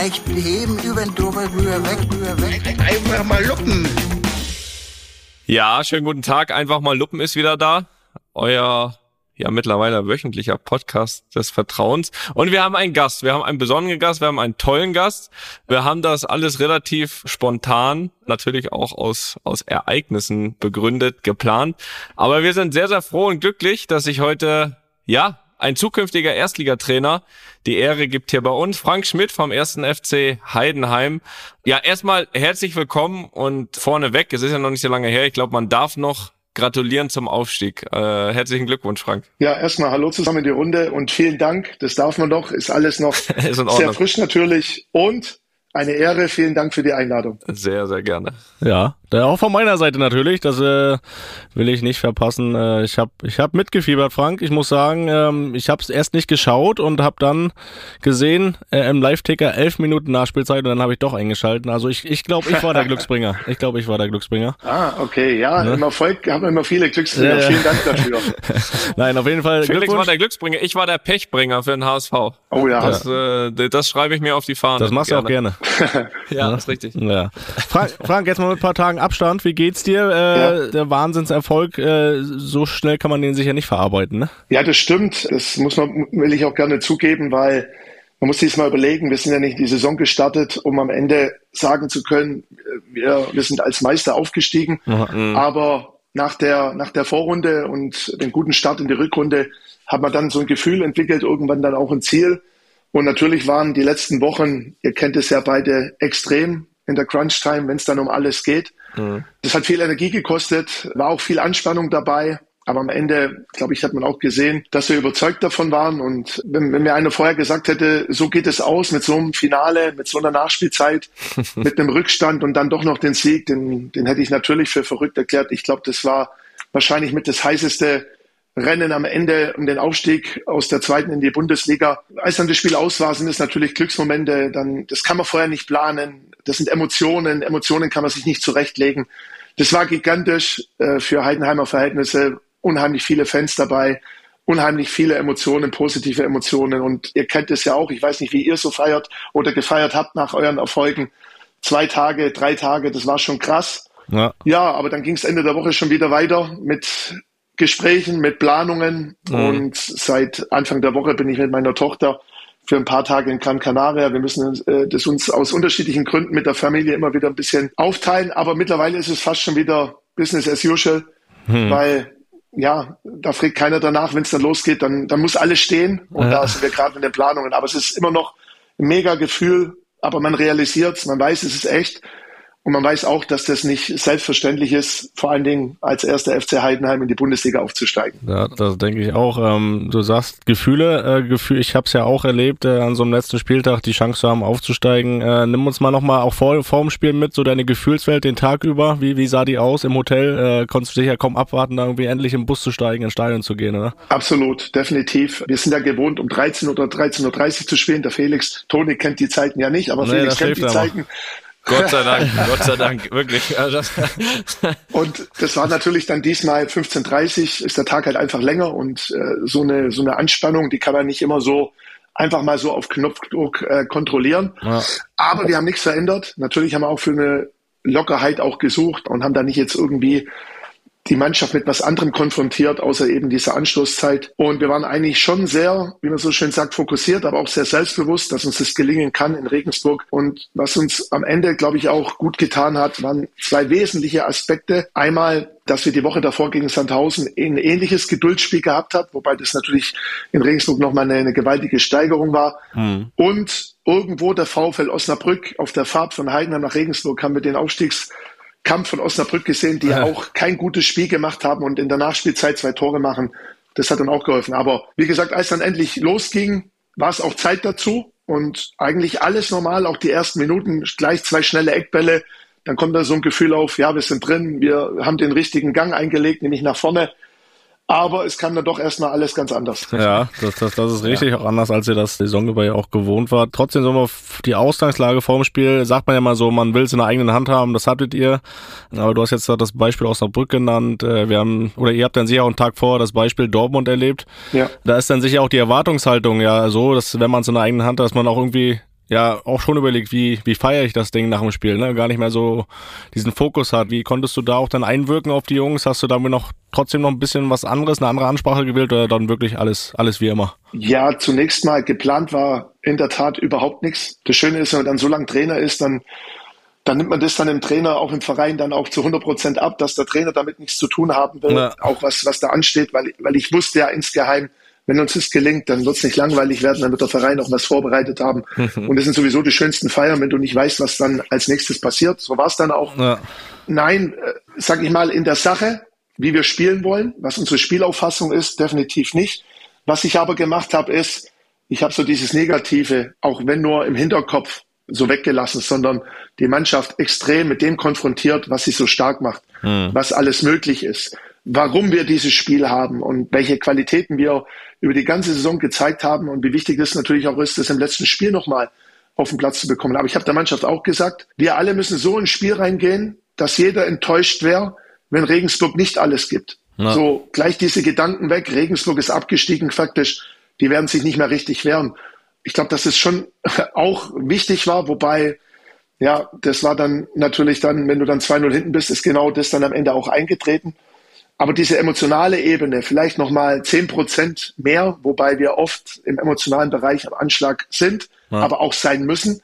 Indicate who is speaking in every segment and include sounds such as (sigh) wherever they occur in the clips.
Speaker 1: leicht beheben, über den drüber, rüber, weg, rüber, weg.
Speaker 2: Einfach mal luppen.
Speaker 3: Ja, schönen guten Tag. Einfach mal Luppen ist wieder da. Euer ja mittlerweile wöchentlicher Podcast des Vertrauens. Und wir haben einen Gast. Wir haben einen besonderen Gast. Wir haben einen tollen Gast. Wir haben das alles relativ spontan, natürlich auch aus, aus Ereignissen begründet, geplant. Aber wir sind sehr, sehr froh und glücklich, dass ich heute, ja, ein zukünftiger Erstligatrainer die Ehre gibt hier bei uns. Frank Schmidt vom ersten FC Heidenheim. Ja, erstmal herzlich willkommen und vorneweg, es ist ja noch nicht so lange her, ich glaube, man darf noch gratulieren zum Aufstieg. Äh, herzlichen Glückwunsch, Frank.
Speaker 4: Ja, erstmal hallo zusammen in die Runde und vielen Dank. Das darf man doch, ist alles noch (laughs) ist sehr frisch natürlich und eine Ehre. Vielen Dank für die Einladung.
Speaker 3: Sehr, sehr gerne.
Speaker 5: Ja, auch von meiner Seite natürlich. Das äh, will ich nicht verpassen. Äh, ich habe ich hab mitgefiebert, Frank. Ich muss sagen, ähm, ich habe es erst nicht geschaut und habe dann gesehen äh, im Live-Ticker elf Minuten Nachspielzeit und dann habe ich doch eingeschalten. Also ich, ich glaube, ich war der Glücksbringer. Ich glaube, ich war der Glücksbringer. (laughs)
Speaker 4: Ah, okay. Ja, ne? im Erfolg haben wir immer viele Glücksbringer. Ja. Vielen Dank dafür. (laughs)
Speaker 5: Nein, auf jeden Fall.
Speaker 3: Felix war der Glücksbringer. Ich war der Pechbringer für den HSV.
Speaker 4: Oh ja.
Speaker 3: Das, äh, das schreibe ich mir auf die Fahne.
Speaker 5: Das machst gerne. du auch gerne. (laughs)
Speaker 3: ja, das ist richtig.
Speaker 5: Ja. Frank, (laughs) Frank, jetzt mal mit ein paar Tagen Abstand. Wie geht's dir? Äh, ja. Der Wahnsinnserfolg, äh, so schnell kann man den sicher nicht verarbeiten, ne?
Speaker 4: Ja, das stimmt. Das muss man, will ich auch gerne zugeben, weil man muss sich mal überlegen, wir sind ja nicht die Saison gestartet, um am Ende sagen zu können, wir, wir sind als Meister aufgestiegen. Mhm. Aber nach der, nach der Vorrunde und dem guten Start in die Rückrunde hat man dann so ein Gefühl entwickelt, irgendwann dann auch ein Ziel. Und natürlich waren die letzten Wochen, ihr kennt es ja beide, extrem in der Crunch-Time, wenn es dann um alles geht. Mhm. Das hat viel Energie gekostet, war auch viel Anspannung dabei. Aber am Ende, glaube ich, hat man auch gesehen, dass wir überzeugt davon waren. Und wenn, wenn mir einer vorher gesagt hätte, so geht es aus mit so einem Finale, mit so einer Nachspielzeit, (laughs) mit einem Rückstand und dann doch noch den Sieg, den, den hätte ich natürlich für verrückt erklärt. Ich glaube, das war wahrscheinlich mit das heißeste Rennen am Ende um den Aufstieg aus der zweiten in die Bundesliga. Als dann das Spiel aus war, sind es natürlich Glücksmomente. Dann, das kann man vorher nicht planen. Das sind Emotionen. Emotionen kann man sich nicht zurechtlegen. Das war gigantisch äh, für Heidenheimer Verhältnisse. Unheimlich viele Fans dabei. Unheimlich viele Emotionen, positive Emotionen. Und ihr kennt es ja auch. Ich weiß nicht, wie ihr so feiert oder gefeiert habt nach euren Erfolgen. Zwei Tage, drei Tage, das war schon krass. Ja. ja, aber dann ging es Ende der Woche schon wieder weiter mit Gesprächen, mit Planungen. Mhm. Und seit Anfang der Woche bin ich mit meiner Tochter für ein paar Tage in Gran Canaria. Wir müssen äh, das uns aus unterschiedlichen Gründen mit der Familie immer wieder ein bisschen aufteilen. Aber mittlerweile ist es fast schon wieder Business as usual, mhm. weil ja, da fragt keiner danach, wenn es dann losgeht, dann, dann muss alles stehen. Und ja. da sind wir gerade in den Planungen. Aber es ist immer noch ein mega Gefühl, aber man realisiert es, man weiß, es ist echt. Und man weiß auch, dass das nicht selbstverständlich ist, vor allen Dingen als erster FC Heidenheim in die Bundesliga aufzusteigen.
Speaker 5: Ja, das denke ich auch. Ähm, du sagst Gefühle, äh, Gefühl, ich habe es ja auch erlebt, äh, an so einem letzten Spieltag die Chance zu haben, aufzusteigen. Äh, nimm uns mal nochmal auch vor, vor dem Spiel mit, so deine Gefühlswelt den Tag über. Wie, wie sah die aus im Hotel? Äh, konntest du dich ja kaum abwarten, da irgendwie endlich im Bus zu steigen, ins Stadion zu gehen, oder?
Speaker 4: Absolut, definitiv. Wir sind ja gewohnt, um 13 oder 13.30 Uhr zu spielen. Der Felix, Toni kennt die Zeiten ja nicht, aber nee, Felix kennt die Zeiten.
Speaker 3: Gott sei Dank, Gott sei Dank, wirklich. (laughs)
Speaker 4: und das war natürlich dann diesmal 15.30 ist der Tag halt einfach länger und äh, so eine so eine Anspannung, die kann man nicht immer so einfach mal so auf Knopfdruck äh, kontrollieren. Ja. Aber wir haben nichts verändert. Natürlich haben wir auch für eine Lockerheit auch gesucht und haben da nicht jetzt irgendwie die Mannschaft mit was anderem konfrontiert, außer eben dieser Anstoßzeit. Und wir waren eigentlich schon sehr, wie man so schön sagt, fokussiert, aber auch sehr selbstbewusst, dass uns das gelingen kann in Regensburg. Und was uns am Ende, glaube ich, auch gut getan hat, waren zwei wesentliche Aspekte. Einmal, dass wir die Woche davor gegen Sandhausen ein ähnliches Geduldsspiel gehabt hat, wobei das natürlich in Regensburg nochmal eine, eine gewaltige Steigerung war. Mhm. Und irgendwo der VfL Osnabrück auf der Fahrt von Heidenheim nach Regensburg haben wir den Aufstiegs Kampf von Osnabrück gesehen, die ja. auch kein gutes Spiel gemacht haben und in der Nachspielzeit zwei Tore machen. Das hat dann auch geholfen. Aber wie gesagt, als dann endlich losging, war es auch Zeit dazu und eigentlich alles normal, auch die ersten Minuten, gleich zwei schnelle Eckbälle. Dann kommt da so ein Gefühl auf, ja, wir sind drin, wir haben den richtigen Gang eingelegt, nämlich nach vorne. Aber es kam dann doch erstmal alles ganz anders.
Speaker 5: Ja, das, das, das ist richtig, ja. auch anders, als ihr das Saison über ja auch gewohnt war. Trotzdem so mal die Ausgangslage vorm Spiel, sagt man ja mal so, man will es in der eigenen Hand haben, das hattet ihr. Aber du hast jetzt das Beispiel Osnabrück genannt. Äh, wir haben, oder ihr habt dann sicher auch einen Tag vor das Beispiel Dortmund erlebt. Ja. Da ist dann sicher auch die Erwartungshaltung ja so, dass wenn man es in der eigenen Hand hat, dass man auch irgendwie ja auch schon überlegt, wie, wie feiere ich das Ding nach dem Spiel, ne? Gar nicht mehr so diesen Fokus hat. Wie konntest du da auch dann einwirken auf die Jungs? Hast du damit noch trotzdem noch ein bisschen was anderes, eine andere Ansprache gewählt oder dann wirklich alles, alles wie immer?
Speaker 4: Ja, zunächst mal geplant war in der Tat überhaupt nichts. Das Schöne ist, wenn man dann so lange Trainer ist, dann dann nimmt man das dann dem Trainer auch im Verein dann auch zu 100 Prozent ab, dass der Trainer damit nichts zu tun haben will, ja. auch was, was da ansteht, weil, weil ich wusste ja insgeheim, wenn uns das gelingt, dann wird es nicht langweilig werden, dann wird der Verein auch was vorbereitet haben. Mhm. Und das sind sowieso die schönsten Feiern, wenn du nicht weißt, was dann als nächstes passiert. So war es dann auch. Ja. Nein, äh, sag ich mal, in der Sache, wie wir spielen wollen, was unsere Spielauffassung ist, definitiv nicht. Was ich aber gemacht habe, ist, ich habe so dieses Negative, auch wenn nur im Hinterkopf, so weggelassen, sondern die Mannschaft extrem mit dem konfrontiert, was sie so stark macht, mhm. was alles möglich ist, warum wir dieses Spiel haben und welche Qualitäten wir über die ganze Saison gezeigt haben und wie wichtig es natürlich auch ist, das im letzten Spiel nochmal auf den Platz zu bekommen. Aber ich habe der Mannschaft auch gesagt, wir alle müssen so ins Spiel reingehen, dass jeder enttäuscht wäre, wenn Regensburg nicht alles gibt. Ja. So gleich diese Gedanken weg. Regensburg ist abgestiegen faktisch. Die werden sich nicht mehr richtig wehren ich glaube, dass es schon (laughs) auch wichtig war, wobei, ja, das war dann natürlich dann, wenn du dann 2-0 hinten bist, ist genau das dann am Ende auch eingetreten. Aber diese emotionale Ebene, vielleicht nochmal 10 Prozent mehr, wobei wir oft im emotionalen Bereich am Anschlag sind, ja. aber auch sein müssen.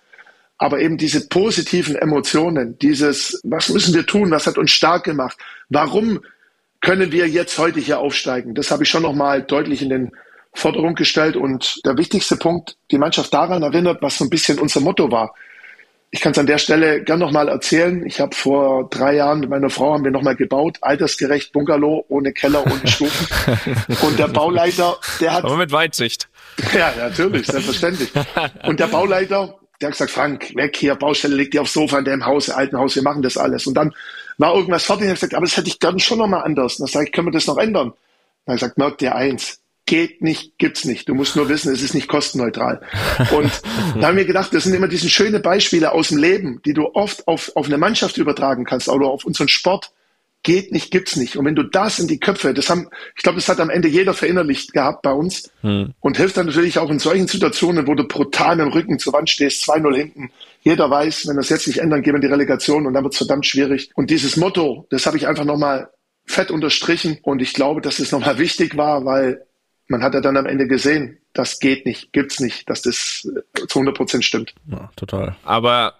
Speaker 4: Aber eben diese positiven Emotionen, dieses, was müssen wir tun, was hat uns stark gemacht, warum können wir jetzt heute hier aufsteigen, das habe ich schon nochmal deutlich in den Forderung gestellt und der wichtigste Punkt, die Mannschaft daran erinnert, was so ein bisschen unser Motto war. Ich kann es an der Stelle gern nochmal erzählen. Ich habe vor drei Jahren mit meiner Frau haben wir nochmal gebaut, altersgerecht Bungalow, ohne Keller, ohne (laughs) Stufen. und der Bauleiter, der hat...
Speaker 3: Aber mit Weitsicht.
Speaker 4: Ja, natürlich, selbstverständlich. Und der Bauleiter, der hat gesagt, Frank, weg hier, Baustelle liegt dir aufs Sofa in deinem Haus, alten Haus, wir machen das alles. Und dann war irgendwas fertig und ich gesagt, aber das hätte ich gern schon nochmal anders. Und dann sage ich, können wir das noch ändern? Dann habe ich gesagt, merkt dir eins, geht nicht, gibt's nicht. Du musst nur wissen, es ist nicht kostenneutral. Und da haben wir gedacht, das sind immer diese schöne Beispiele aus dem Leben, die du oft auf, auf eine Mannschaft übertragen kannst oder auf unseren Sport. Geht nicht, gibt's nicht. Und wenn du das in die Köpfe, das haben, ich glaube, das hat am Ende jeder verinnerlicht gehabt bei uns hm. und hilft dann natürlich auch in solchen Situationen, wo du brutal dem Rücken zur Wand stehst, 2-0 hinten. Jeder weiß, wenn es jetzt nicht ändern, gehen wir in die Relegation und dann wird's verdammt schwierig. Und dieses Motto, das habe ich einfach nochmal fett unterstrichen und ich glaube, dass es nochmal wichtig war, weil man hat ja dann am Ende gesehen, das geht nicht, gibt's nicht, dass das zu 100 Prozent stimmt.
Speaker 5: Ja, total.
Speaker 3: Aber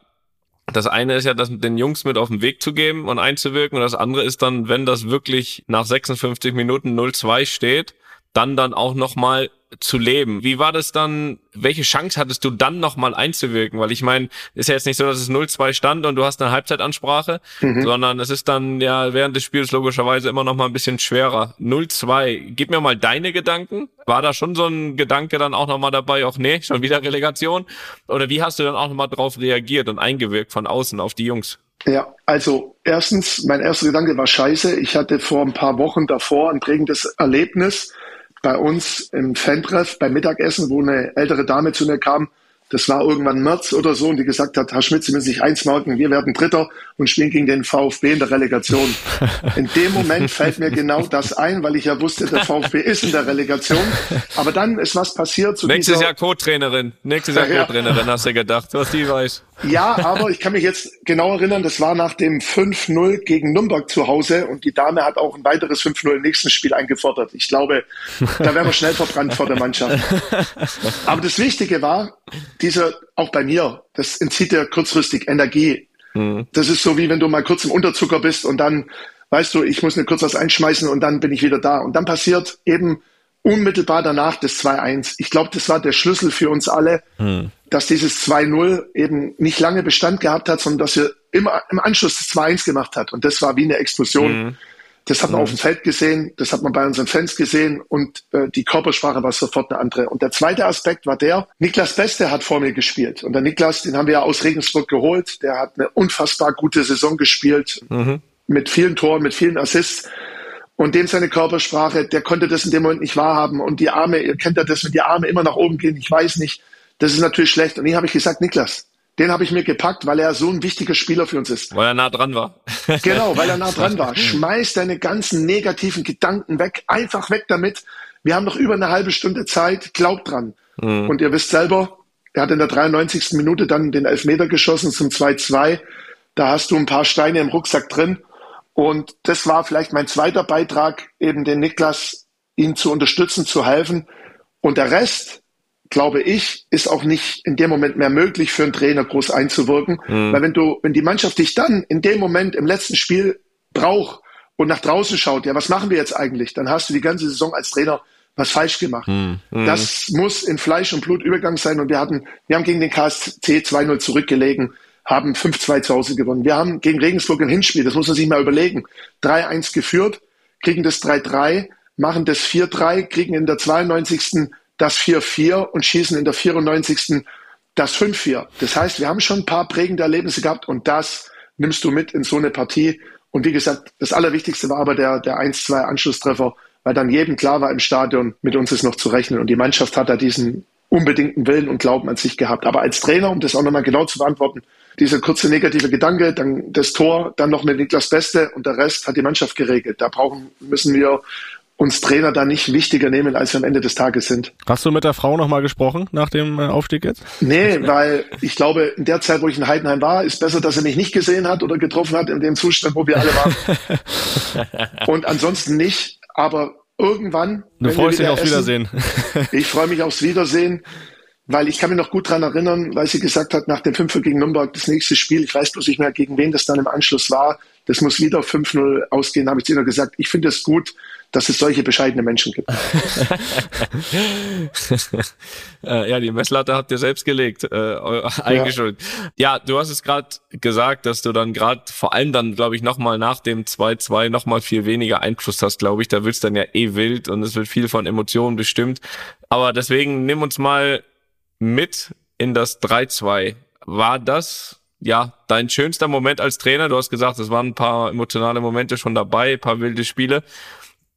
Speaker 3: das eine ist ja, das den Jungs mit auf den Weg zu geben und einzuwirken. Und das andere ist dann, wenn das wirklich nach 56 Minuten 0-2 steht, dann dann auch nochmal zu leben. Wie war das dann? Welche Chance hattest du dann nochmal einzuwirken? Weil ich meine, ist ja jetzt nicht so, dass es 0-2 stand und du hast eine Halbzeitansprache, mhm. sondern es ist dann ja während des Spiels logischerweise immer noch mal ein bisschen schwerer. 0-2. Gib mir mal deine Gedanken. War da schon so ein Gedanke dann auch nochmal dabei? Auch nee, schon wieder Relegation? Oder wie hast du dann auch nochmal drauf reagiert und eingewirkt von außen auf die Jungs?
Speaker 4: Ja, also erstens, mein erster Gedanke war scheiße. Ich hatte vor ein paar Wochen davor ein prägendes Erlebnis bei uns im Fantreff beim Mittagessen, wo eine ältere Dame zu mir kam, das war irgendwann März oder so, und die gesagt hat, Herr Schmidt, Sie müssen sich eins merken, wir werden Dritter und spielen gegen den VfB in der Relegation. (laughs) In dem Moment fällt mir genau das ein, weil ich ja wusste, der (laughs) VfB ist in der Relegation. Aber dann ist was passiert.
Speaker 3: Zu Nächstes Jahr Co-Trainerin. Nächstes Jahr Co-Trainerin, hast du gedacht, was die weiß.
Speaker 4: Ja, aber ich kann mich jetzt genau erinnern, das war nach dem 5-0 gegen Nürnberg zu Hause und die Dame hat auch ein weiteres 5-0 im nächsten Spiel eingefordert. Ich glaube, da wären wir schnell verbrannt vor der Mannschaft. (laughs) Aber das Wichtige war, dieser, auch bei mir, das entzieht dir kurzfristig Energie. Mhm. Das ist so wie wenn du mal kurz im Unterzucker bist und dann weißt du, ich muss mir kurz was einschmeißen und dann bin ich wieder da. Und dann passiert eben unmittelbar danach das 2-1. Ich glaube, das war der Schlüssel für uns alle, mhm. Dass dieses 2-0 eben nicht lange Bestand gehabt hat, sondern dass wir immer im Anschluss das 2-1 gemacht hat. Und das war wie eine Explosion. Mhm. Das hat man mhm. auf dem Feld gesehen, das hat man bei unseren Fans gesehen und äh, die Körpersprache war sofort eine andere. Und der zweite Aspekt war der, Niklas Beste hat vor mir gespielt. Und der Niklas, den haben wir ja aus Regensburg geholt, der hat eine unfassbar gute Saison gespielt, mhm. mit vielen Toren, mit vielen Assists. Und dem seine Körpersprache, der konnte das in dem Moment nicht wahrhaben. Und die Arme, ihr kennt ja das, wenn die Arme immer nach oben gehen, ich weiß nicht, das ist natürlich schlecht. Und hier habe ich gesagt, Niklas, den habe ich mir gepackt, weil er so ein wichtiger Spieler für uns ist.
Speaker 3: Weil er nah dran war. (laughs)
Speaker 4: genau, weil er nah dran war. (laughs) Schmeiß deine ganzen negativen Gedanken weg, einfach weg damit. Wir haben noch über eine halbe Stunde Zeit, glaubt dran. Mhm. Und ihr wisst selber, Er hat in der 93. Minute dann den Elfmeter geschossen zum 2-2. Da hast du ein paar Steine im Rucksack drin. Und das war vielleicht mein zweiter Beitrag, eben den Niklas, ihn zu unterstützen, zu helfen. Und der Rest, glaube ich, ist auch nicht in dem Moment mehr möglich für einen Trainer groß einzuwirken. Mhm. Weil wenn du, wenn die Mannschaft dich dann in dem Moment im letzten Spiel braucht und nach draußen schaut, ja, was machen wir jetzt eigentlich? Dann hast du die ganze Saison als Trainer was falsch gemacht. Mhm. Das muss in Fleisch und Blut übergegangen sein. Und wir hatten, wir haben gegen den KSC 2-0 zurückgelegen haben 5-2 zu Hause gewonnen. Wir haben gegen Regensburg ein Hinspiel, das muss man sich mal überlegen. 3-1 geführt, kriegen das 3-3, machen das 4-3, kriegen in der 92. das 4-4 und schießen in der 94. das 5-4. Das heißt, wir haben schon ein paar prägende Erlebnisse gehabt und das nimmst du mit in so eine Partie. Und wie gesagt, das Allerwichtigste war aber der, der 1-2 Anschlusstreffer, weil dann jedem klar war im Stadion, mit uns ist noch zu rechnen. Und die Mannschaft hat da diesen unbedingten Willen und Glauben an sich gehabt. Aber als Trainer, um das auch nochmal genau zu beantworten, dieser kurze negative Gedanke, dann das Tor, dann noch mit Niklas Beste und der Rest hat die Mannschaft geregelt. Da brauchen, müssen wir uns Trainer da nicht wichtiger nehmen, als wir am Ende des Tages sind.
Speaker 5: Hast du mit der Frau nochmal gesprochen nach dem äh, Aufstieg jetzt?
Speaker 4: Nee, weil ich glaube, in der Zeit, wo ich in Heidenheim war, ist besser, dass er mich nicht gesehen hat oder getroffen hat in dem Zustand, wo wir alle waren. (laughs) und ansonsten nicht, aber irgendwann.
Speaker 5: Du freust dich aufs Wiedersehen. (laughs)
Speaker 4: ich freue mich aufs Wiedersehen weil ich kann mich noch gut dran erinnern, weil sie gesagt hat, nach dem 5 gegen Nürnberg, das nächste Spiel, ich weiß bloß nicht mehr, gegen wen das dann im Anschluss war, das muss wieder 5-0 ausgehen, habe ich zu ihr gesagt, ich finde es gut, dass es solche bescheidene Menschen gibt. (laughs)
Speaker 3: Äh, ja, die Messlatte habt ihr selbst gelegt, äh, eingeschuldet. Ja. ja, du hast es gerade gesagt, dass du dann gerade, vor allem dann, glaube ich, nochmal nach dem 2-2 nochmal viel weniger Einfluss hast, glaube ich. Da wird's dann ja eh wild und es wird viel von Emotionen bestimmt. Aber deswegen nimm uns mal mit in das 3-2. War das ja dein schönster Moment als Trainer? Du hast gesagt, es waren ein paar emotionale Momente schon dabei, ein paar wilde Spiele.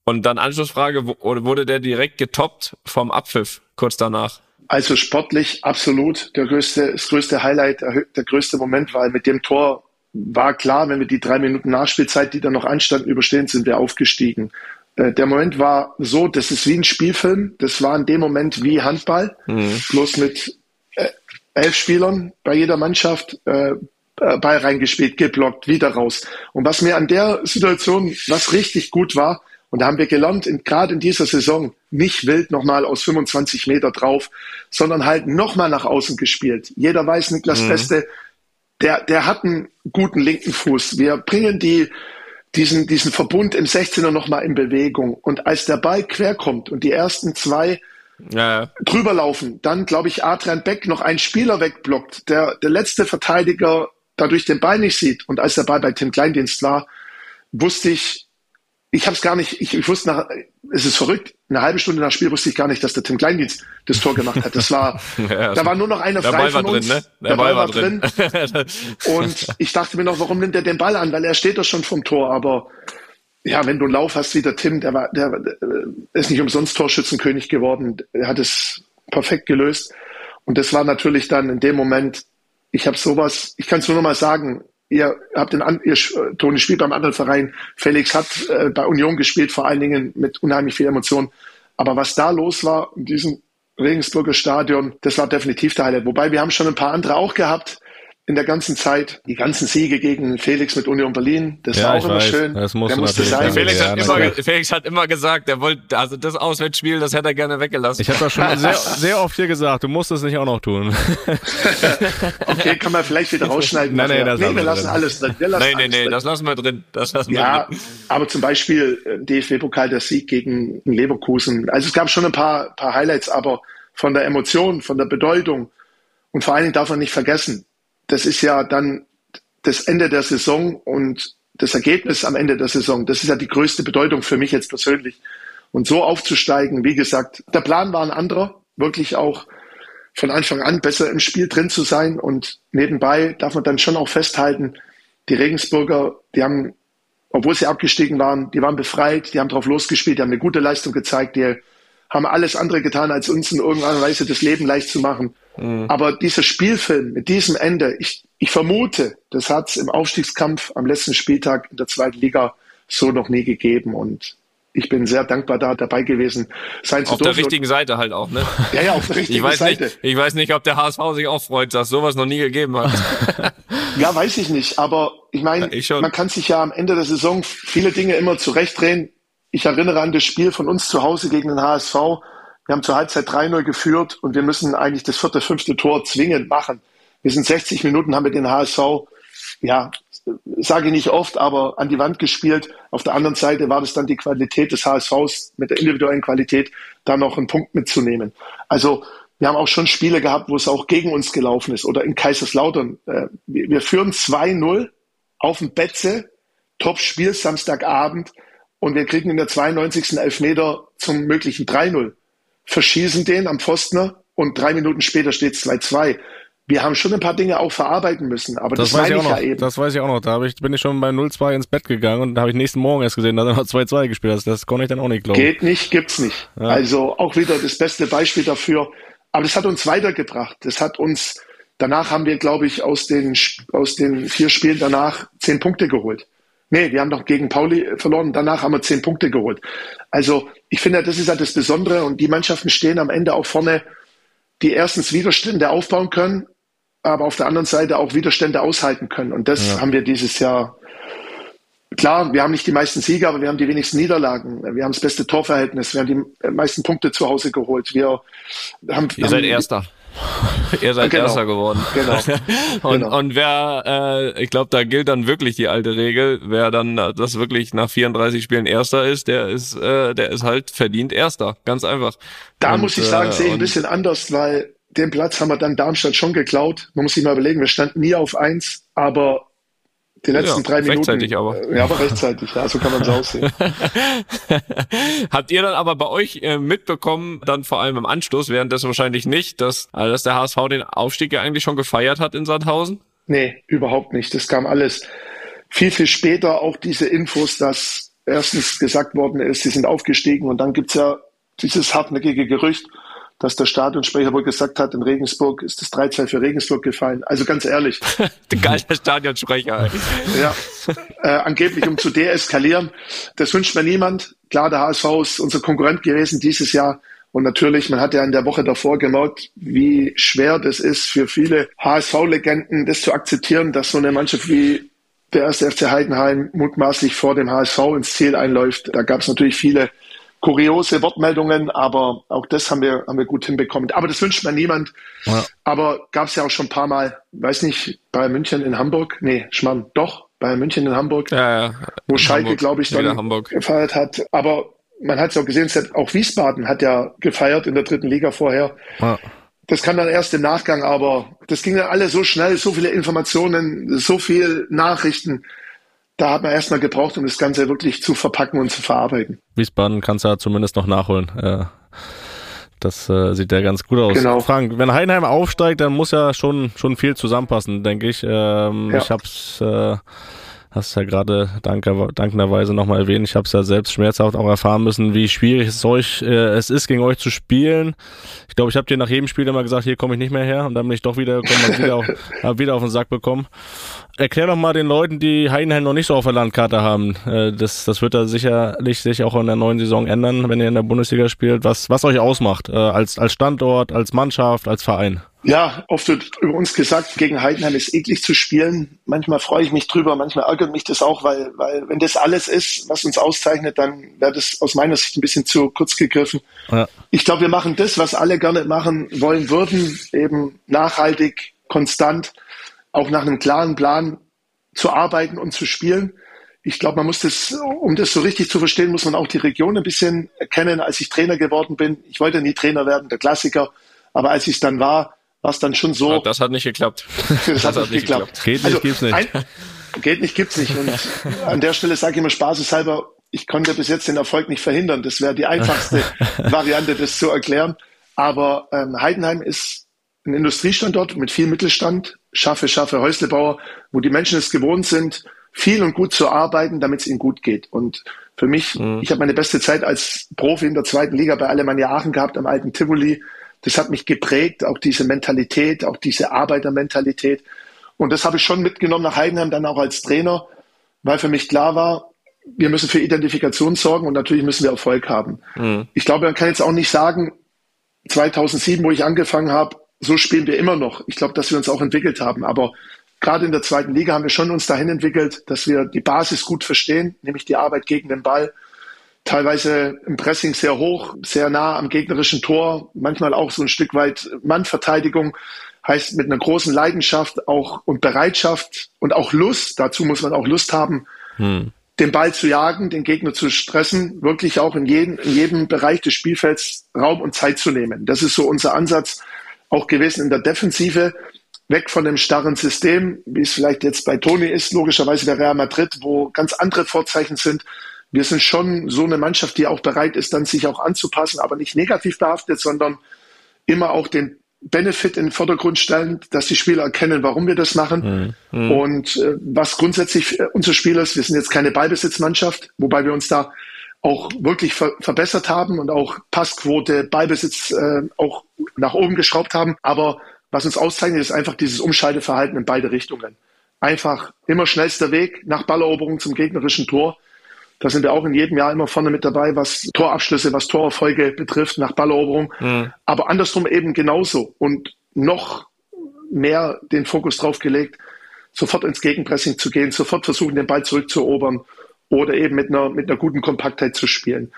Speaker 3: Und dann Anschlussfrage, wurde der direkt getoppt vom Abpfiff kurz danach?
Speaker 4: Also sportlich absolut der größte, das größte Highlight, der größte Moment, weil mit dem Tor war klar, wenn wir die drei Minuten Nachspielzeit, die dann noch anstanden, überstehen, sind wir aufgestiegen. Äh, der Moment war so, das ist wie ein Spielfilm. Das war in dem Moment wie Handball, mhm. bloß mit äh, elf Spielern bei jeder Mannschaft. Äh, Ball reingespielt, geblockt, wieder raus. Und was mir an der Situation, was richtig gut war, und da haben wir gelernt, gerade in dieser Saison, nicht wild nochmal aus 25 Meter drauf, sondern halt nochmal nach außen gespielt. Jeder weiß, Niklas mhm. Beste, der, der hat einen guten linken Fuß. Wir bringen die, diesen, diesen Verbund im 16er nochmal in Bewegung. Und als der Ball quer kommt und die ersten zwei ja. drüber laufen, dann glaube ich Adrian Beck noch einen Spieler wegblockt, der, der letzte Verteidiger dadurch den Ball nicht sieht. Und als der Ball bei Tim Kleindienst war, wusste ich, ich habe es gar nicht, ich, ich wusste nach, es ist verrückt, eine halbe Stunde nach Spiel wusste ich gar nicht, dass der Tim Kleindienst das Tor gemacht hat. Das war, (laughs) ja, da war nur noch einer frei von uns. Drin, ne? Der, der Ball, Ball war drin. drin. (laughs) Und ich dachte mir noch, warum nimmt er den Ball an? Weil er steht doch schon vom Tor. Aber ja, wenn du einen Lauf hast wie der Tim, der war, der, der ist nicht umsonst Torschützenkönig geworden. Er hat es perfekt gelöst. Und das war natürlich dann in dem Moment, ich habe sowas, ich kann es nur noch mal sagen, ihr habt den, ihr, Toni spielt beim anderen Verein, Felix hat äh, bei Union gespielt, vor allen Dingen mit unheimlich viel Emotion. Aber was da los war in diesem Regensburger Stadion, das war definitiv der Highlight. Wobei wir haben schon ein paar andere auch gehabt, in der ganzen Zeit. Die ganzen Siege gegen Felix mit Union Berlin, das ja, war auch immer weiß. schön.
Speaker 5: Das muss der musste sein.
Speaker 3: Felix, ja, hat immer, Felix hat immer gesagt, er wollte, also das Auswärtsspiel, das hätte er gerne weggelassen.
Speaker 5: Ich habe das schon (laughs) sehr, sehr oft hier gesagt, du musst es nicht auch noch tun. (laughs)
Speaker 4: okay, kann man vielleicht wieder rausschneiden.
Speaker 5: Nein, nein,
Speaker 4: das nee, wir lassen drin. alles drin. Wir lassen
Speaker 3: nein, nein, nein, das lassen wir drin. Das lassen wir
Speaker 4: ja, drin. aber zum Beispiel äh, DFB-Pokal der Sieg gegen Leverkusen. Also es gab schon ein paar, paar Highlights, aber von der Emotion, von der Bedeutung und vor allen Dingen darf man nicht vergessen, das ist ja dann das Ende der Saison und das Ergebnis am Ende der Saison. Das ist ja die größte Bedeutung für mich jetzt persönlich. Und so aufzusteigen, wie gesagt, der Plan war ein anderer, wirklich auch von Anfang an besser im Spiel drin zu sein. Und nebenbei darf man dann schon auch festhalten, die Regensburger, die haben, obwohl sie abgestiegen waren, die waren befreit, die haben drauf losgespielt, die haben eine gute Leistung gezeigt, die haben alles andere getan, als uns in irgendeiner Weise das Leben leicht zu machen. Mhm. Aber dieser Spielfilm mit diesem Ende, ich, ich vermute, das hat es im Aufstiegskampf am letzten Spieltag in der zweiten Liga so noch nie gegeben. Und ich bin sehr dankbar da dabei gewesen
Speaker 3: sein zu Auf der richtigen Seite halt auch, ne? (laughs)
Speaker 4: Ja, ja, auf der richtigen
Speaker 3: ich weiß
Speaker 4: Seite.
Speaker 3: Nicht, ich weiß nicht, ob der HSV sich auch freut, dass sowas noch nie gegeben hat. (laughs)
Speaker 4: ja, weiß ich nicht, aber ich meine, ja, man kann sich ja am Ende der Saison viele Dinge immer zurechtdrehen. Ich erinnere an das Spiel von uns zu Hause gegen den HSV. Wir haben zur Halbzeit 3-0 geführt und wir müssen eigentlich das vierte, fünfte Tor zwingend machen. Wir sind 60 Minuten, haben wir den HSV, ja, sage ich nicht oft, aber an die Wand gespielt. Auf der anderen Seite war das dann die Qualität des HSVs mit der individuellen Qualität, da noch einen Punkt mitzunehmen. Also wir haben auch schon Spiele gehabt, wo es auch gegen uns gelaufen ist. Oder in Kaiserslautern. Äh, wir führen 2-0 auf dem Betze, Top-Spiel Samstagabend und wir kriegen in der 92. Elfmeter zum möglichen 3-0. Verschießen den am Pfostner und drei Minuten später steht es 2-2 wir haben schon ein paar Dinge auch verarbeiten müssen, aber das, das weiß ich auch
Speaker 5: noch.
Speaker 4: Ja eben.
Speaker 5: Das weiß ich auch noch. Da ich, bin ich schon bei 0-2 ins Bett gegangen und da habe ich nächsten Morgen erst gesehen, dass er noch 2-2 gespielt hat. Das konnte ich dann auch nicht glauben.
Speaker 4: Geht nicht, gibt's nicht. Ja. Also auch wieder das beste Beispiel dafür. Aber das hat uns weitergebracht. Das hat uns, danach haben wir, glaube ich, aus den, aus den vier Spielen danach zehn Punkte geholt. Nee, wir haben doch gegen Pauli verloren. Danach haben wir zehn Punkte geholt. Also ich finde, das ist halt das Besondere und die Mannschaften stehen am Ende auch vorne, die erstens Widerstände aufbauen können, aber auf der anderen Seite auch Widerstände aushalten können. Und das ja. haben wir dieses Jahr. Klar, wir haben nicht die meisten Siege, aber wir haben die wenigsten Niederlagen. Wir haben das beste Torverhältnis. Wir haben die meisten Punkte zu Hause geholt. Wir haben,
Speaker 3: Ihr seid Erster. (laughs) Ihr seid genau. Erster geworden. Genau. (laughs) und, genau. und wer, äh, ich glaube, da gilt dann wirklich die alte Regel, wer dann das wirklich nach 34 Spielen Erster ist, der ist, äh, der ist halt verdient Erster. Ganz einfach.
Speaker 4: Da und, muss ich sagen, äh, sehe ich ein bisschen anders, weil den Platz haben wir dann Darmstadt schon geklaut. Man muss sich mal überlegen, wir standen nie auf eins, aber die letzten ja, drei Minuten.
Speaker 3: Rechtzeitig aber.
Speaker 4: Äh, ja, aber rechtzeitig, ja, so kann man es aussehen. (laughs)
Speaker 3: Habt ihr dann aber bei euch äh, mitbekommen, dann vor allem im Anschluss, währenddessen wahrscheinlich nicht, dass, also dass der HSV den Aufstieg ja eigentlich schon gefeiert hat in Sandhausen?
Speaker 4: Nee, überhaupt nicht. Das kam alles viel, viel später. Auch diese Infos, dass erstens gesagt worden ist, sie sind aufgestiegen und dann gibt's ja dieses hartnäckige Gerücht, dass der Stadionsprecher wohl gesagt hat, in Regensburg ist das 13 für Regensburg gefallen. Also ganz ehrlich. (laughs)
Speaker 3: der geile Stadionsprecher.
Speaker 4: ja, äh, angeblich um zu deeskalieren. Das wünscht mir niemand. Klar, der HSV ist unser Konkurrent gewesen dieses Jahr. Und natürlich, man hat ja in der Woche davor gemerkt, wie schwer das ist für viele HSV-Legenden, das zu akzeptieren, dass so eine Mannschaft wie der erste FC Heidenheim mutmaßlich vor dem HSV ins Ziel einläuft. Da gab es natürlich viele kuriose Wortmeldungen, aber auch das haben wir, haben wir gut hinbekommen. Aber das wünscht man niemand. Ja. Aber gab es ja auch schon ein paar Mal, weiß nicht, bei München in Hamburg, nee, Schmarrn, doch, bei München in Hamburg,
Speaker 3: ja, ja.
Speaker 4: wo in Schalke, glaube ich, dann
Speaker 3: Hamburg.
Speaker 4: gefeiert hat. Aber man hat es auch gesehen, auch Wiesbaden hat ja gefeiert in der dritten Liga vorher. Ja. Das kann dann erst im Nachgang, aber das ging dann alle so schnell, so viele Informationen, so viel Nachrichten da hat man erstmal gebraucht, um das Ganze wirklich zu verpacken und zu verarbeiten.
Speaker 5: Wiesbaden kannst du ja zumindest noch nachholen. Äh, das äh, sieht ja ganz gut aus.
Speaker 4: Genau.
Speaker 5: Frank, wenn Heidenheim aufsteigt, dann muss ja schon schon viel zusammenpassen, denke ich. Ähm, ja. Ich hab's äh, hast ja gerade dankenderweise nochmal erwähnt. Ich habe es ja selbst schmerzhaft auch erfahren müssen, wie schwierig es, euch, äh, es ist, gegen euch zu spielen. Ich glaube, ich habe dir nach jedem Spiel immer gesagt, hier komme ich nicht mehr her. Und dann bin ich doch wieder gekommen und wieder, auf, (laughs) hab wieder auf den Sack bekommen. Erklär doch mal den Leuten, die Heidenheim noch nicht so auf der Landkarte haben. Äh, das, das wird da sicherlich sich auch in der neuen Saison ändern, wenn ihr in der Bundesliga spielt. Was, was euch ausmacht, äh, als, als Standort, als Mannschaft, als Verein.
Speaker 4: Ja, oft wird über uns gesagt, gegen Heidenheim ist eklig zu spielen. Manchmal freue ich mich drüber, manchmal ärgert mich das auch, weil, weil wenn das alles ist, was uns auszeichnet, dann wäre das aus meiner Sicht ein bisschen zu kurz gegriffen. Ja. Ich glaube, wir machen das, was alle gerne machen wollen würden, eben nachhaltig, konstant, auch nach einem klaren Plan zu arbeiten und zu spielen. Ich glaube, man muss das, um das so richtig zu verstehen, muss man auch die Region ein bisschen erkennen. Als ich Trainer geworden bin, ich wollte nie Trainer werden, der Klassiker, aber als ich es dann war, war es dann schon so.
Speaker 3: Das hat nicht geklappt.
Speaker 4: das, (laughs) das hat, hat, nicht geklappt. geklappt.
Speaker 5: Geht nicht, also, gibt's nicht. Ein,
Speaker 4: geht nicht, gibt's nicht. Und (laughs) an der Stelle sage ich immer spaßeshalber, ich konnte bis jetzt den Erfolg nicht verhindern. Das wäre die einfachste (laughs) Variante, das zu erklären. Aber ähm, Heidenheim ist ein Industriestandort mit viel Mittelstand, schaffe, schaffe Häuslebauer, wo die Menschen es gewohnt sind, viel und gut zu arbeiten, damit es ihnen gut geht. Und für mich, mhm. ich habe meine beste Zeit als Profi in der zweiten Liga bei Alemannia Aachen gehabt, am alten Tivoli das hat mich geprägt, auch diese Mentalität, auch diese Arbeitermentalität. Und das habe ich schon mitgenommen nach Heidenheim, dann auch als Trainer, weil für mich klar war, wir müssen für Identifikation sorgen und natürlich müssen wir Erfolg haben. Mhm. Ich glaube, man kann jetzt auch nicht sagen, 2007, wo ich angefangen habe, so spielen wir immer noch. Ich glaube, dass wir uns auch entwickelt haben. Aber gerade in der zweiten Liga haben wir schon uns dahin entwickelt, dass wir die Basis gut verstehen, nämlich die Arbeit gegen den Ball. Teilweise im Pressing sehr hoch, sehr nah am gegnerischen Tor, manchmal auch so ein Stück weit Mannverteidigung, heißt mit einer großen Leidenschaft auch und Bereitschaft und auch Lust, dazu muss man auch Lust haben, hm. den Ball zu jagen, den Gegner zu stressen, wirklich auch in jedem, in jedem Bereich des Spielfelds Raum und Zeit zu nehmen. Das ist so unser Ansatz auch gewesen in der Defensive weg von dem starren System, wie es vielleicht jetzt bei Toni ist, logischerweise der Real Madrid, wo ganz andere Vorzeichen sind. Wir sind schon so eine Mannschaft, die auch bereit ist, dann sich auch anzupassen, aber nicht negativ behaftet, sondern immer auch den Benefit in den Vordergrund stellen, dass die Spieler erkennen, warum wir das machen. Mhm. Und äh, was grundsätzlich unser Spiel ist, wir sind jetzt keine Ballbesitzmannschaft, wobei wir uns da auch wirklich ver verbessert haben und auch Passquote, Ballbesitz äh, auch nach oben geschraubt haben. Aber was uns auszeichnet, ist einfach dieses Umschalteverhalten in beide Richtungen. Einfach immer schnellster Weg nach Balleroberung zum gegnerischen Tor. Da sind wir auch in jedem Jahr immer vorne mit dabei, was Torabschlüsse, was Torerfolge betrifft, nach Balleroberung. Mhm. Aber andersrum eben genauso und noch mehr den Fokus drauf gelegt, sofort ins Gegenpressing zu gehen, sofort versuchen, den Ball zurückzuerobern oder eben mit einer, mit einer guten Kompaktheit zu spielen.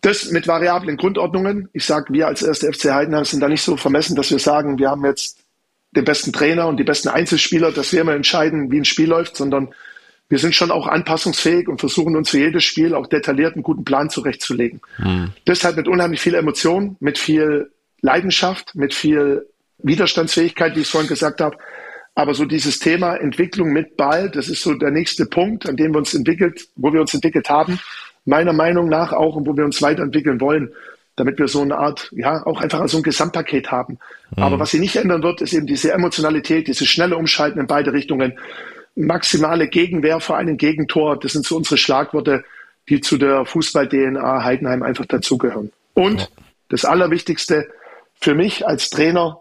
Speaker 4: Das mit variablen Grundordnungen. Ich sage, wir als erste FC Heidenheim sind da nicht so vermessen, dass wir sagen, wir haben jetzt den besten Trainer und die besten Einzelspieler, dass wir immer entscheiden, wie ein Spiel läuft, sondern wir sind schon auch anpassungsfähig und versuchen uns für jedes Spiel auch detailliert einen guten Plan zurechtzulegen. Mhm. Deshalb mit unheimlich viel Emotion, mit viel Leidenschaft, mit viel Widerstandsfähigkeit, wie ich vorhin gesagt habe. Aber so dieses Thema Entwicklung mit Ball, das ist so der nächste Punkt, an dem wir uns entwickelt, wo wir uns entwickelt haben meiner Meinung nach auch und wo wir uns weiterentwickeln wollen, damit wir so eine Art, ja, auch einfach so ein Gesamtpaket haben. Mhm. Aber was sie nicht ändern wird, ist eben diese Emotionalität, diese schnelle Umschalten in beide Richtungen, maximale Gegenwehr vor einem Gegentor. Das sind so unsere Schlagworte, die zu der Fußball-DNA Heidenheim einfach dazugehören. Und ja. das Allerwichtigste für mich als Trainer,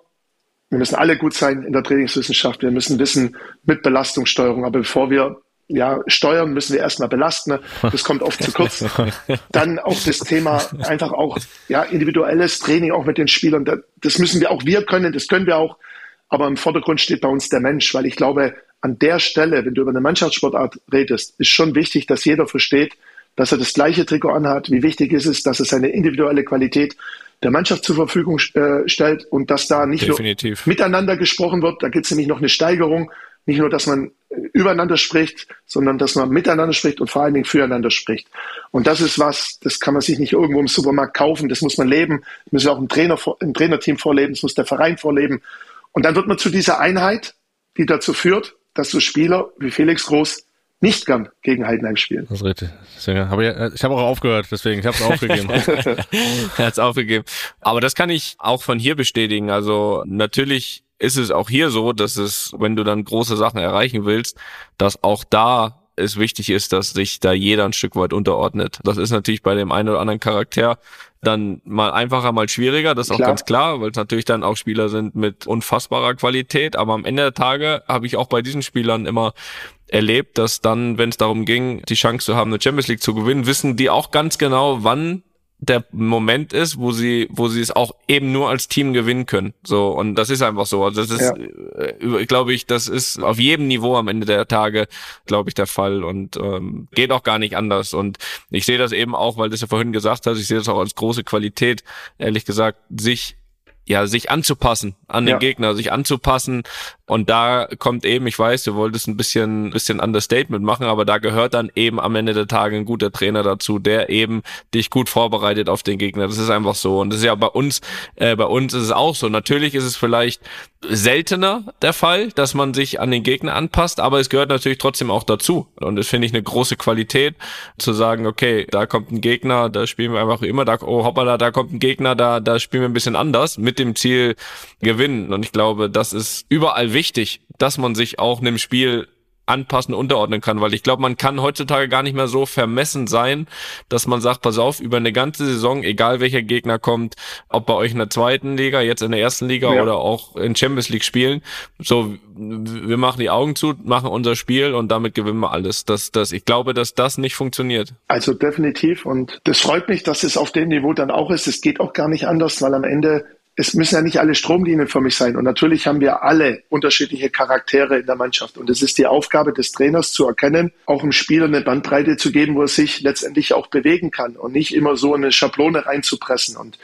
Speaker 4: wir müssen alle gut sein in der Trainingswissenschaft. Wir müssen wissen mit Belastungssteuerung. Aber bevor wir ja, Steuern müssen wir erstmal belasten. Ne? Das kommt oft zu kurz. (laughs) Dann auch das Thema einfach auch, ja, individuelles Training auch mit den Spielern. Das müssen wir auch, wir können, das können wir auch. Aber im Vordergrund steht bei uns der Mensch, weil ich glaube, an der Stelle, wenn du über eine Mannschaftssportart redest, ist schon wichtig, dass jeder versteht, dass er das gleiche Trikot anhat. Wie wichtig ist es, dass er seine individuelle Qualität der Mannschaft zur Verfügung äh, stellt und dass da nicht Definitiv. nur miteinander gesprochen wird. Da gibt es nämlich noch eine Steigerung nicht nur, dass man übereinander spricht, sondern dass man miteinander spricht und vor allen Dingen füreinander spricht. Und das ist was, das kann man sich nicht irgendwo im Supermarkt kaufen, das muss man leben, das muss auch im, Trainer, im Trainerteam vorleben, das muss der Verein vorleben. Und dann wird man zu dieser Einheit, die dazu führt, dass so Spieler wie Felix Groß nicht gern gegen Heidenheim spielen.
Speaker 5: Das ist richtig. Deswegen hab ich ich habe auch aufgehört, deswegen ich habe es aufgegeben. (laughs)
Speaker 3: er hat es aufgegeben. Aber das kann ich auch von hier bestätigen. Also natürlich ist es auch hier so, dass es, wenn du dann große Sachen erreichen willst, dass auch da es wichtig ist, dass sich da jeder ein Stück weit unterordnet. Das ist natürlich bei dem einen oder anderen Charakter dann mal einfacher, mal schwieriger, das ist klar. auch ganz klar, weil es natürlich dann auch Spieler sind mit unfassbarer Qualität. Aber am Ende der Tage habe ich auch bei diesen Spielern immer erlebt, dass dann, wenn es darum ging, die Chance zu haben, eine Champions League zu gewinnen, wissen die auch ganz genau, wann der Moment ist, wo sie, wo sie es auch eben nur als Team gewinnen können. So und das ist einfach so. Also das ist, ja. äh, glaube ich, das ist auf jedem Niveau am Ende der Tage, glaube ich, der Fall und ähm, geht auch gar nicht anders. Und ich sehe das eben auch, weil du es ja vorhin gesagt hast, ich sehe das auch als große Qualität, ehrlich gesagt, sich ja, sich anzupassen an den ja. Gegner, sich anzupassen. Und da kommt eben, ich weiß, du wolltest ein bisschen, bisschen Understatement machen, aber da gehört dann eben am Ende der Tage ein guter Trainer dazu, der eben dich gut vorbereitet auf den Gegner. Das ist einfach so. Und das ist ja bei uns, äh, bei uns ist es auch so. Natürlich ist es vielleicht seltener der Fall, dass man sich an den Gegner anpasst, aber es gehört natürlich trotzdem auch dazu. Und das finde ich eine große Qualität, zu sagen, okay, da kommt ein Gegner, da spielen wir einfach immer, da, oh hoppala, da kommt ein Gegner, da, da spielen wir ein bisschen anders, mit dem Ziel gewinnen. Und ich glaube, das ist überall wichtig, dass man sich auch einem Spiel anpassen, unterordnen kann, weil ich glaube, man kann heutzutage gar nicht mehr so vermessen sein, dass man sagt, pass auf, über eine ganze Saison, egal welcher Gegner kommt, ob bei euch in der zweiten Liga, jetzt in der ersten Liga ja. oder auch in Champions League spielen, so, wir machen die Augen zu, machen unser Spiel und damit gewinnen wir alles. Das, das, ich glaube, dass das nicht funktioniert.
Speaker 4: Also definitiv und das freut mich, dass es auf dem Niveau dann auch ist. Es geht auch gar nicht anders, weil am Ende es müssen ja nicht alle Stromlinien für mich sein. Und natürlich haben wir alle unterschiedliche Charaktere in der Mannschaft. Und es ist die Aufgabe des Trainers zu erkennen, auch im Spieler eine Bandbreite zu geben, wo er sich letztendlich auch bewegen kann und nicht immer so eine Schablone reinzupressen. Und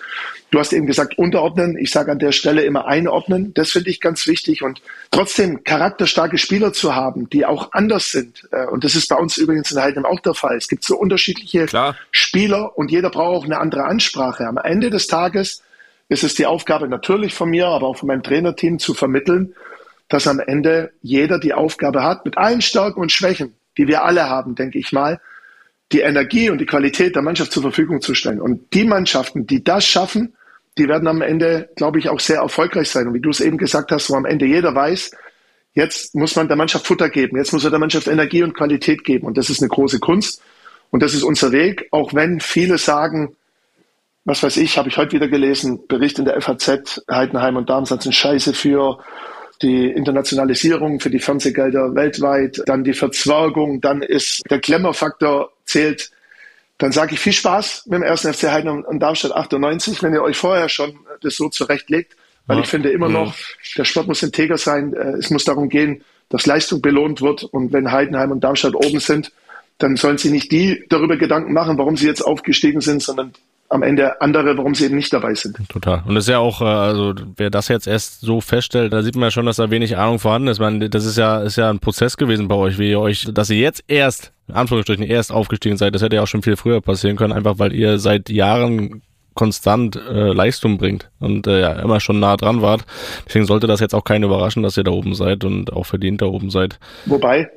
Speaker 4: du hast eben gesagt, unterordnen. Ich sage an der Stelle immer einordnen. Das finde ich ganz wichtig. Und trotzdem charakterstarke Spieler zu haben, die auch anders sind. Äh, und das ist bei uns übrigens in Heidenheim auch der Fall. Es gibt so unterschiedliche Klar. Spieler und jeder braucht auch eine andere Ansprache. Am Ende des Tages ist die Aufgabe natürlich von mir, aber auch von meinem Trainerteam zu vermitteln, dass am Ende jeder die Aufgabe hat, mit allen Stärken und Schwächen, die wir alle haben, denke ich mal, die Energie und die Qualität der Mannschaft zur Verfügung zu stellen. Und die Mannschaften, die das schaffen, die werden am Ende, glaube ich, auch sehr erfolgreich sein. Und wie du es eben gesagt hast, wo am Ende jeder weiß, jetzt muss man der Mannschaft Futter geben, jetzt muss er der Mannschaft Energie und Qualität geben. Und das ist eine große Kunst. Und das ist unser Weg, auch wenn viele sagen, was weiß ich, habe ich heute wieder gelesen, Bericht in der FAZ, Heidenheim und Darmstadt sind scheiße für die Internationalisierung, für die Fernsehgelder weltweit, dann die Verzwergung, dann ist der Klemmerfaktor zählt. Dann sage ich viel Spaß mit dem ersten FC Heidenheim und Darmstadt 98, wenn ihr euch vorher schon das so zurechtlegt, weil ja. ich finde immer noch, der Sport muss integer sein, äh, es muss darum gehen, dass Leistung belohnt wird und wenn Heidenheim und Darmstadt oben sind, dann sollen sie nicht die darüber Gedanken machen, warum sie jetzt aufgestiegen sind, sondern am Ende andere, warum sie eben nicht dabei sind.
Speaker 5: Total. Und das ist ja auch, äh, also wer das jetzt erst so feststellt, da sieht man ja schon, dass da wenig Ahnung vorhanden ist. Man, das ist ja, ist ja ein Prozess gewesen bei euch, wie ihr euch, dass ihr jetzt erst, in Anführungsstrichen, erst aufgestiegen seid. Das hätte ja auch schon viel früher passieren können, einfach weil ihr seit Jahren konstant äh, Leistung bringt und äh, ja, immer schon nah dran wart. Deswegen sollte das jetzt auch keinen überraschen, dass ihr da oben seid und auch verdient da oben seid.
Speaker 4: Wobei,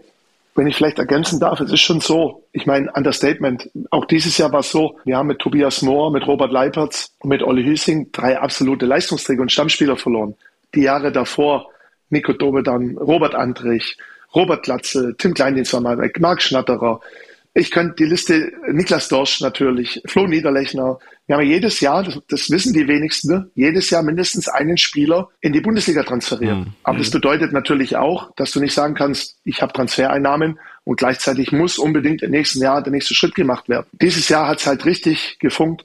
Speaker 4: wenn ich vielleicht ergänzen darf, es ist schon so, ich meine, Understatement, auch dieses Jahr war es so, wir haben mit Tobias Mohr, mit Robert Leipertz und mit Olli Hüsing drei absolute Leistungsträger und Stammspieler verloren. Die Jahre davor, Nico Dobedan, Robert Andrich, Robert Glatze, Tim Kleindienst war mal weg, Marc Schnatterer, ich könnte die Liste, Niklas Dorsch natürlich, Flo Niederlechner. Wir haben ja jedes Jahr, das, das, wissen die wenigsten, jedes Jahr mindestens einen Spieler in die Bundesliga transferiert. Mhm. Aber das bedeutet natürlich auch, dass du nicht sagen kannst, ich habe Transfereinnahmen und gleichzeitig muss unbedingt im nächsten Jahr der nächste Schritt gemacht werden. Dieses Jahr hat es halt richtig gefunkt.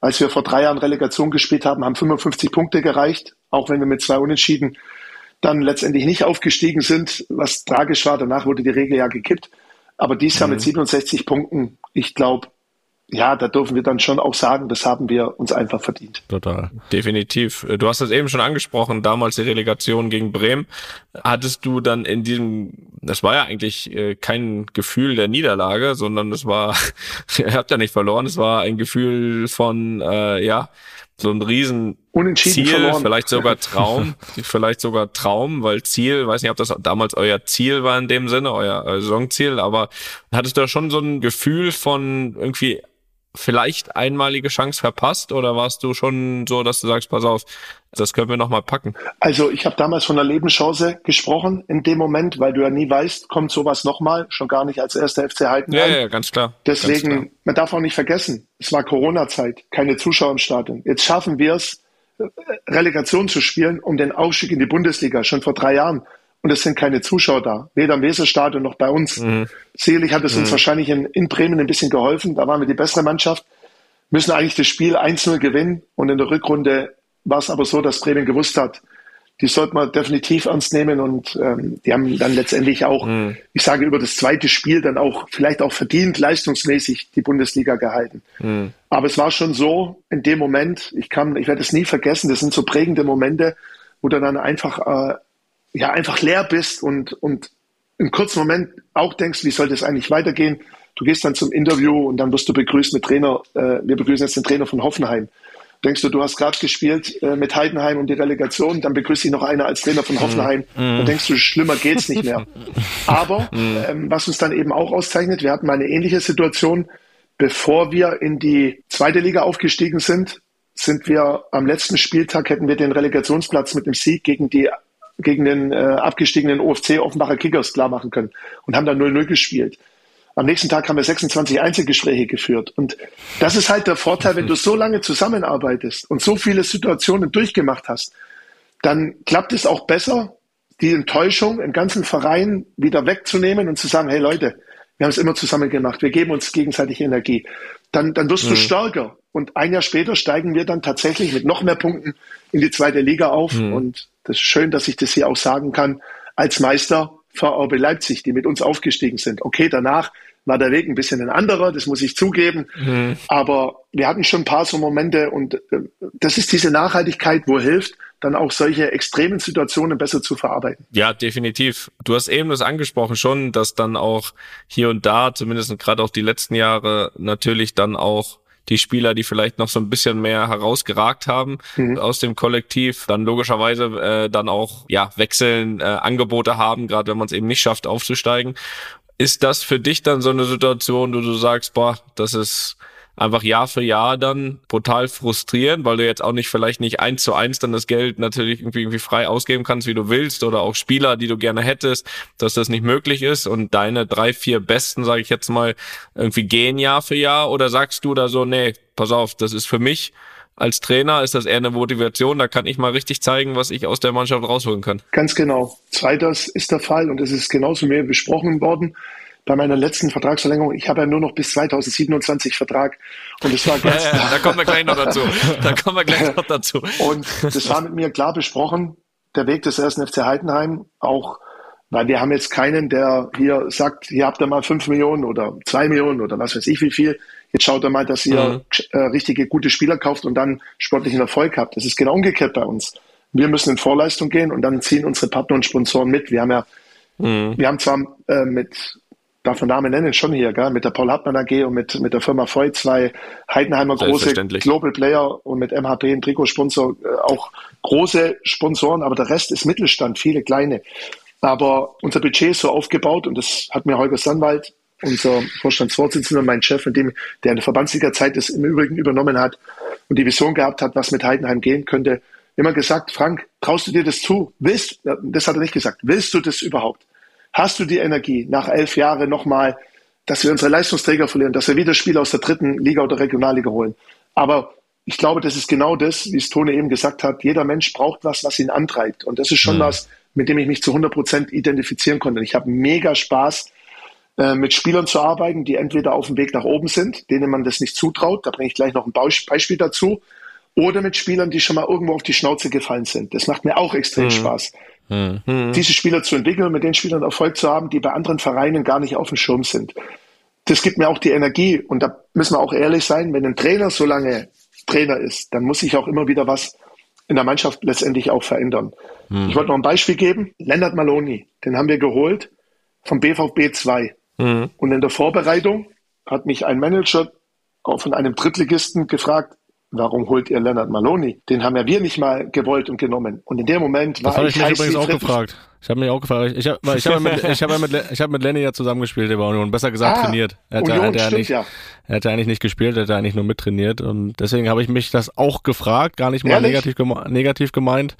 Speaker 4: Als wir vor drei Jahren Relegation gespielt haben, haben 55 Punkte gereicht, auch wenn wir mit zwei Unentschieden dann letztendlich nicht aufgestiegen sind, was tragisch war. Danach wurde die Regel ja gekippt. Aber dies Jahr mhm. mit 67 Punkten, ich glaube, ja, da dürfen wir dann schon auch sagen, das haben wir uns einfach verdient.
Speaker 3: Total. Definitiv. Du hast es eben schon angesprochen, damals die Relegation gegen Bremen. Hattest du dann in diesem, das war ja eigentlich äh, kein Gefühl der Niederlage, sondern es war, (laughs) ihr habt ja nicht verloren, es war ein Gefühl von, äh, ja, so ein riesen Unentschieden Ziel, verloren. vielleicht sogar (laughs) Traum, vielleicht sogar Traum, weil Ziel, weiß nicht, ob das damals euer Ziel war in dem Sinne, euer, euer Saisonziel, aber hattest du da schon so ein Gefühl von irgendwie vielleicht einmalige Chance verpasst oder warst du schon so, dass du sagst, pass auf, das können wir nochmal packen?
Speaker 4: Also ich habe damals von einer Lebenschance gesprochen in dem Moment, weil du ja nie weißt, kommt sowas nochmal, schon gar nicht als erster FC Heidenheim.
Speaker 3: Ja, ja, ganz klar.
Speaker 4: Deswegen,
Speaker 3: ganz klar.
Speaker 4: man darf auch nicht vergessen, es war Corona-Zeit, keine Zuschauer im Stadion. Jetzt schaffen wir es, äh, Relegation zu spielen um den Aufstieg in die Bundesliga, schon vor drei Jahren und es sind keine Zuschauer da, weder im Weserstadion noch bei uns. Mhm. Sicherlich hat es uns mhm. wahrscheinlich in, in, Bremen ein bisschen geholfen, da waren wir die bessere Mannschaft, müssen eigentlich das Spiel 1-0 gewinnen und in der Rückrunde war es aber so, dass Bremen gewusst hat, die sollte man definitiv ernst nehmen und ähm, die haben dann letztendlich auch, mhm. ich sage über das zweite Spiel dann auch vielleicht auch verdient leistungsmäßig die Bundesliga gehalten. Mhm. Aber es war schon so in dem Moment, ich kann, ich werde es nie vergessen, das sind so prägende Momente, wo du dann einfach äh, ja einfach leer bist und, und im kurzen Moment auch denkst, wie soll das eigentlich weitergehen? Du gehst dann zum Interview und dann wirst du begrüßt mit Trainer, äh, wir begrüßen jetzt den Trainer von Hoffenheim. Denkst du, du hast gerade gespielt äh, mit Heidenheim und die Relegation, dann begrüßt dich noch einer als Trainer von Hoffenheim. Mm. Dann denkst du, schlimmer geht's nicht mehr. (laughs) Aber mm. ähm, was uns dann eben auch auszeichnet, wir hatten mal eine ähnliche Situation, bevor wir in die zweite Liga aufgestiegen sind, sind wir am letzten Spieltag hätten wir den Relegationsplatz mit dem Sieg gegen die gegen den äh, abgestiegenen OFC Offenbacher Kickers klar machen können und haben dann 0-0 gespielt. Am nächsten Tag haben wir 26 Einzelgespräche geführt. Und das ist halt der Vorteil, wenn du so lange zusammenarbeitest und so viele Situationen durchgemacht hast, dann klappt es auch besser, die Enttäuschung im ganzen Verein wieder wegzunehmen und zu sagen, hey Leute, wir haben es immer zusammen gemacht, wir geben uns gegenseitig Energie. Dann, dann wirst mhm. du stärker. Und ein Jahr später steigen wir dann tatsächlich mit noch mehr Punkten in die zweite Liga auf. Mhm. Und das ist schön, dass ich das hier auch sagen kann, als Meister VRB Leipzig, die mit uns aufgestiegen sind. Okay, danach war der Weg ein bisschen ein anderer, das muss ich zugeben. Mhm. Aber wir hatten schon ein paar so Momente und äh, das ist diese Nachhaltigkeit, wo hilft, dann auch solche extremen Situationen besser zu verarbeiten.
Speaker 3: Ja, definitiv. Du hast eben das angesprochen schon, dass dann auch hier und da, zumindest gerade auch die letzten Jahre, natürlich dann auch die Spieler, die vielleicht noch so ein bisschen mehr herausgeragt haben mhm. aus dem Kollektiv, dann logischerweise äh, dann auch ja wechseln, äh, Angebote haben, gerade wenn man es eben nicht schafft aufzusteigen. Ist das für dich dann so eine Situation, wo du sagst, boah, das ist einfach Jahr für Jahr dann brutal frustrierend, weil du jetzt auch nicht vielleicht nicht eins zu eins dann das Geld natürlich irgendwie, irgendwie frei ausgeben kannst, wie du willst, oder auch Spieler, die du gerne hättest, dass das nicht möglich ist und deine drei, vier Besten, sage ich jetzt mal, irgendwie gehen Jahr für Jahr oder sagst du da so, nee, pass auf, das ist für mich als Trainer ist das eher eine Motivation. Da kann ich mal richtig zeigen, was ich aus der Mannschaft rausholen kann.
Speaker 4: Ganz genau. Zweiters ist der Fall und es ist genauso mir besprochen worden bei meiner letzten Vertragsverlängerung. Ich habe ja nur noch bis 2027 Vertrag und es war ganz
Speaker 3: ja, ja, Da kommen wir gleich noch dazu. (laughs) Da kommen wir gleich noch dazu.
Speaker 4: Und das war mit mir klar besprochen. Der Weg des ersten FC Heidenheim auch weil wir haben jetzt keinen, der hier sagt, hier habt ihr mal fünf Millionen oder zwei Millionen oder was weiß ich wie viel. Jetzt schaut ihr mal, dass ihr mhm. äh, richtige gute Spieler kauft und dann sportlichen Erfolg habt. Das ist genau umgekehrt bei uns. Wir müssen in Vorleistung gehen und dann ziehen unsere Partner und Sponsoren mit. Wir haben ja, mhm. wir haben zwar äh, mit, darf man Namen nennen, schon hier, gell? mit der Paul Hartmann AG und mit, mit der Firma Voigt zwei Heidenheimer große Global Player und mit MHP ein Trikotsponsor äh, auch große Sponsoren, aber der Rest ist Mittelstand, viele kleine. Aber unser Budget ist so aufgebaut und das hat mir Holger Sandwald unser Vorstandsvorsitzender, mein Chef, in dem, der in der Verbandsliga-Zeit das im Übrigen übernommen hat und die Vision gehabt hat, was mit Heidenheim gehen könnte, immer gesagt, Frank, traust du dir das zu? Willst, das hat er nicht gesagt, willst du das überhaupt? Hast du die Energie, nach elf Jahren nochmal, dass wir unsere Leistungsträger verlieren, dass wir wieder Spieler aus der dritten Liga oder Regionalliga holen? Aber ich glaube, das ist genau das, wie es Tone eben gesagt hat. Jeder Mensch braucht was, was ihn antreibt. Und das ist schon mhm. was, mit dem ich mich zu 100 Prozent identifizieren konnte. Ich habe mega Spaß, äh, mit Spielern zu arbeiten, die entweder auf dem Weg nach oben sind, denen man das nicht zutraut, da bringe ich gleich noch ein Beispiel dazu, oder mit Spielern, die schon mal irgendwo auf die Schnauze gefallen sind. Das macht mir auch extrem mhm. Spaß. Mhm. Diese Spieler zu entwickeln und mit den Spielern Erfolg zu haben, die bei anderen Vereinen gar nicht auf dem Schirm sind. Das gibt mir auch die Energie und da müssen wir auch ehrlich sein, wenn ein Trainer so lange Trainer ist, dann muss sich auch immer wieder was in der Mannschaft letztendlich auch verändern. Mhm. Ich wollte noch ein Beispiel geben. Leonard Maloney, den haben wir geholt vom BVB 2. Mhm. Und in der Vorbereitung hat mich ein Manager von einem Drittligisten gefragt, warum holt ihr Leonard Maloney? Den haben ja wir nicht mal gewollt und genommen. Und in dem Moment war
Speaker 5: das ich,
Speaker 4: ich
Speaker 5: mich übrigens auch gefragt. Ich habe mich auch gefragt. Ich habe ich hab mit, ich hab mit, (laughs) ich hab mit Lenny ja zusammengespielt, der war Union. Besser gesagt ah, trainiert. Er hätte, Union, stimmt, nicht, ja. er eigentlich nicht gespielt, er hätte eigentlich nur mittrainiert. Und deswegen habe ich mich das auch gefragt, gar nicht mal negativ, negativ gemeint.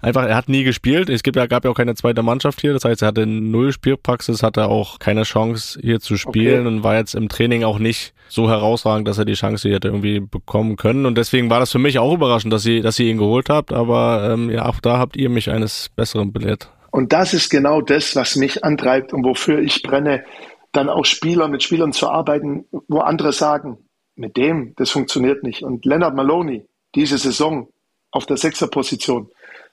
Speaker 5: Einfach, er hat nie gespielt. Es gibt ja, gab ja auch keine zweite Mannschaft hier. Das heißt, er hatte null Spielpraxis, hatte auch keine Chance hier zu spielen okay. und war jetzt im Training auch nicht so herausragend, dass er die Chance hätte irgendwie bekommen können. Und deswegen war das für mich auch überraschend, dass ihr, dass ihr ihn geholt habt. Aber ähm, ja, auch da habt ihr mich eines Besseren belehrt.
Speaker 4: Und das ist genau das, was mich antreibt und wofür ich brenne, dann auch Spieler mit Spielern zu arbeiten, wo andere sagen, mit dem, das funktioniert nicht. Und Leonard Maloney, diese Saison auf der Sechserposition,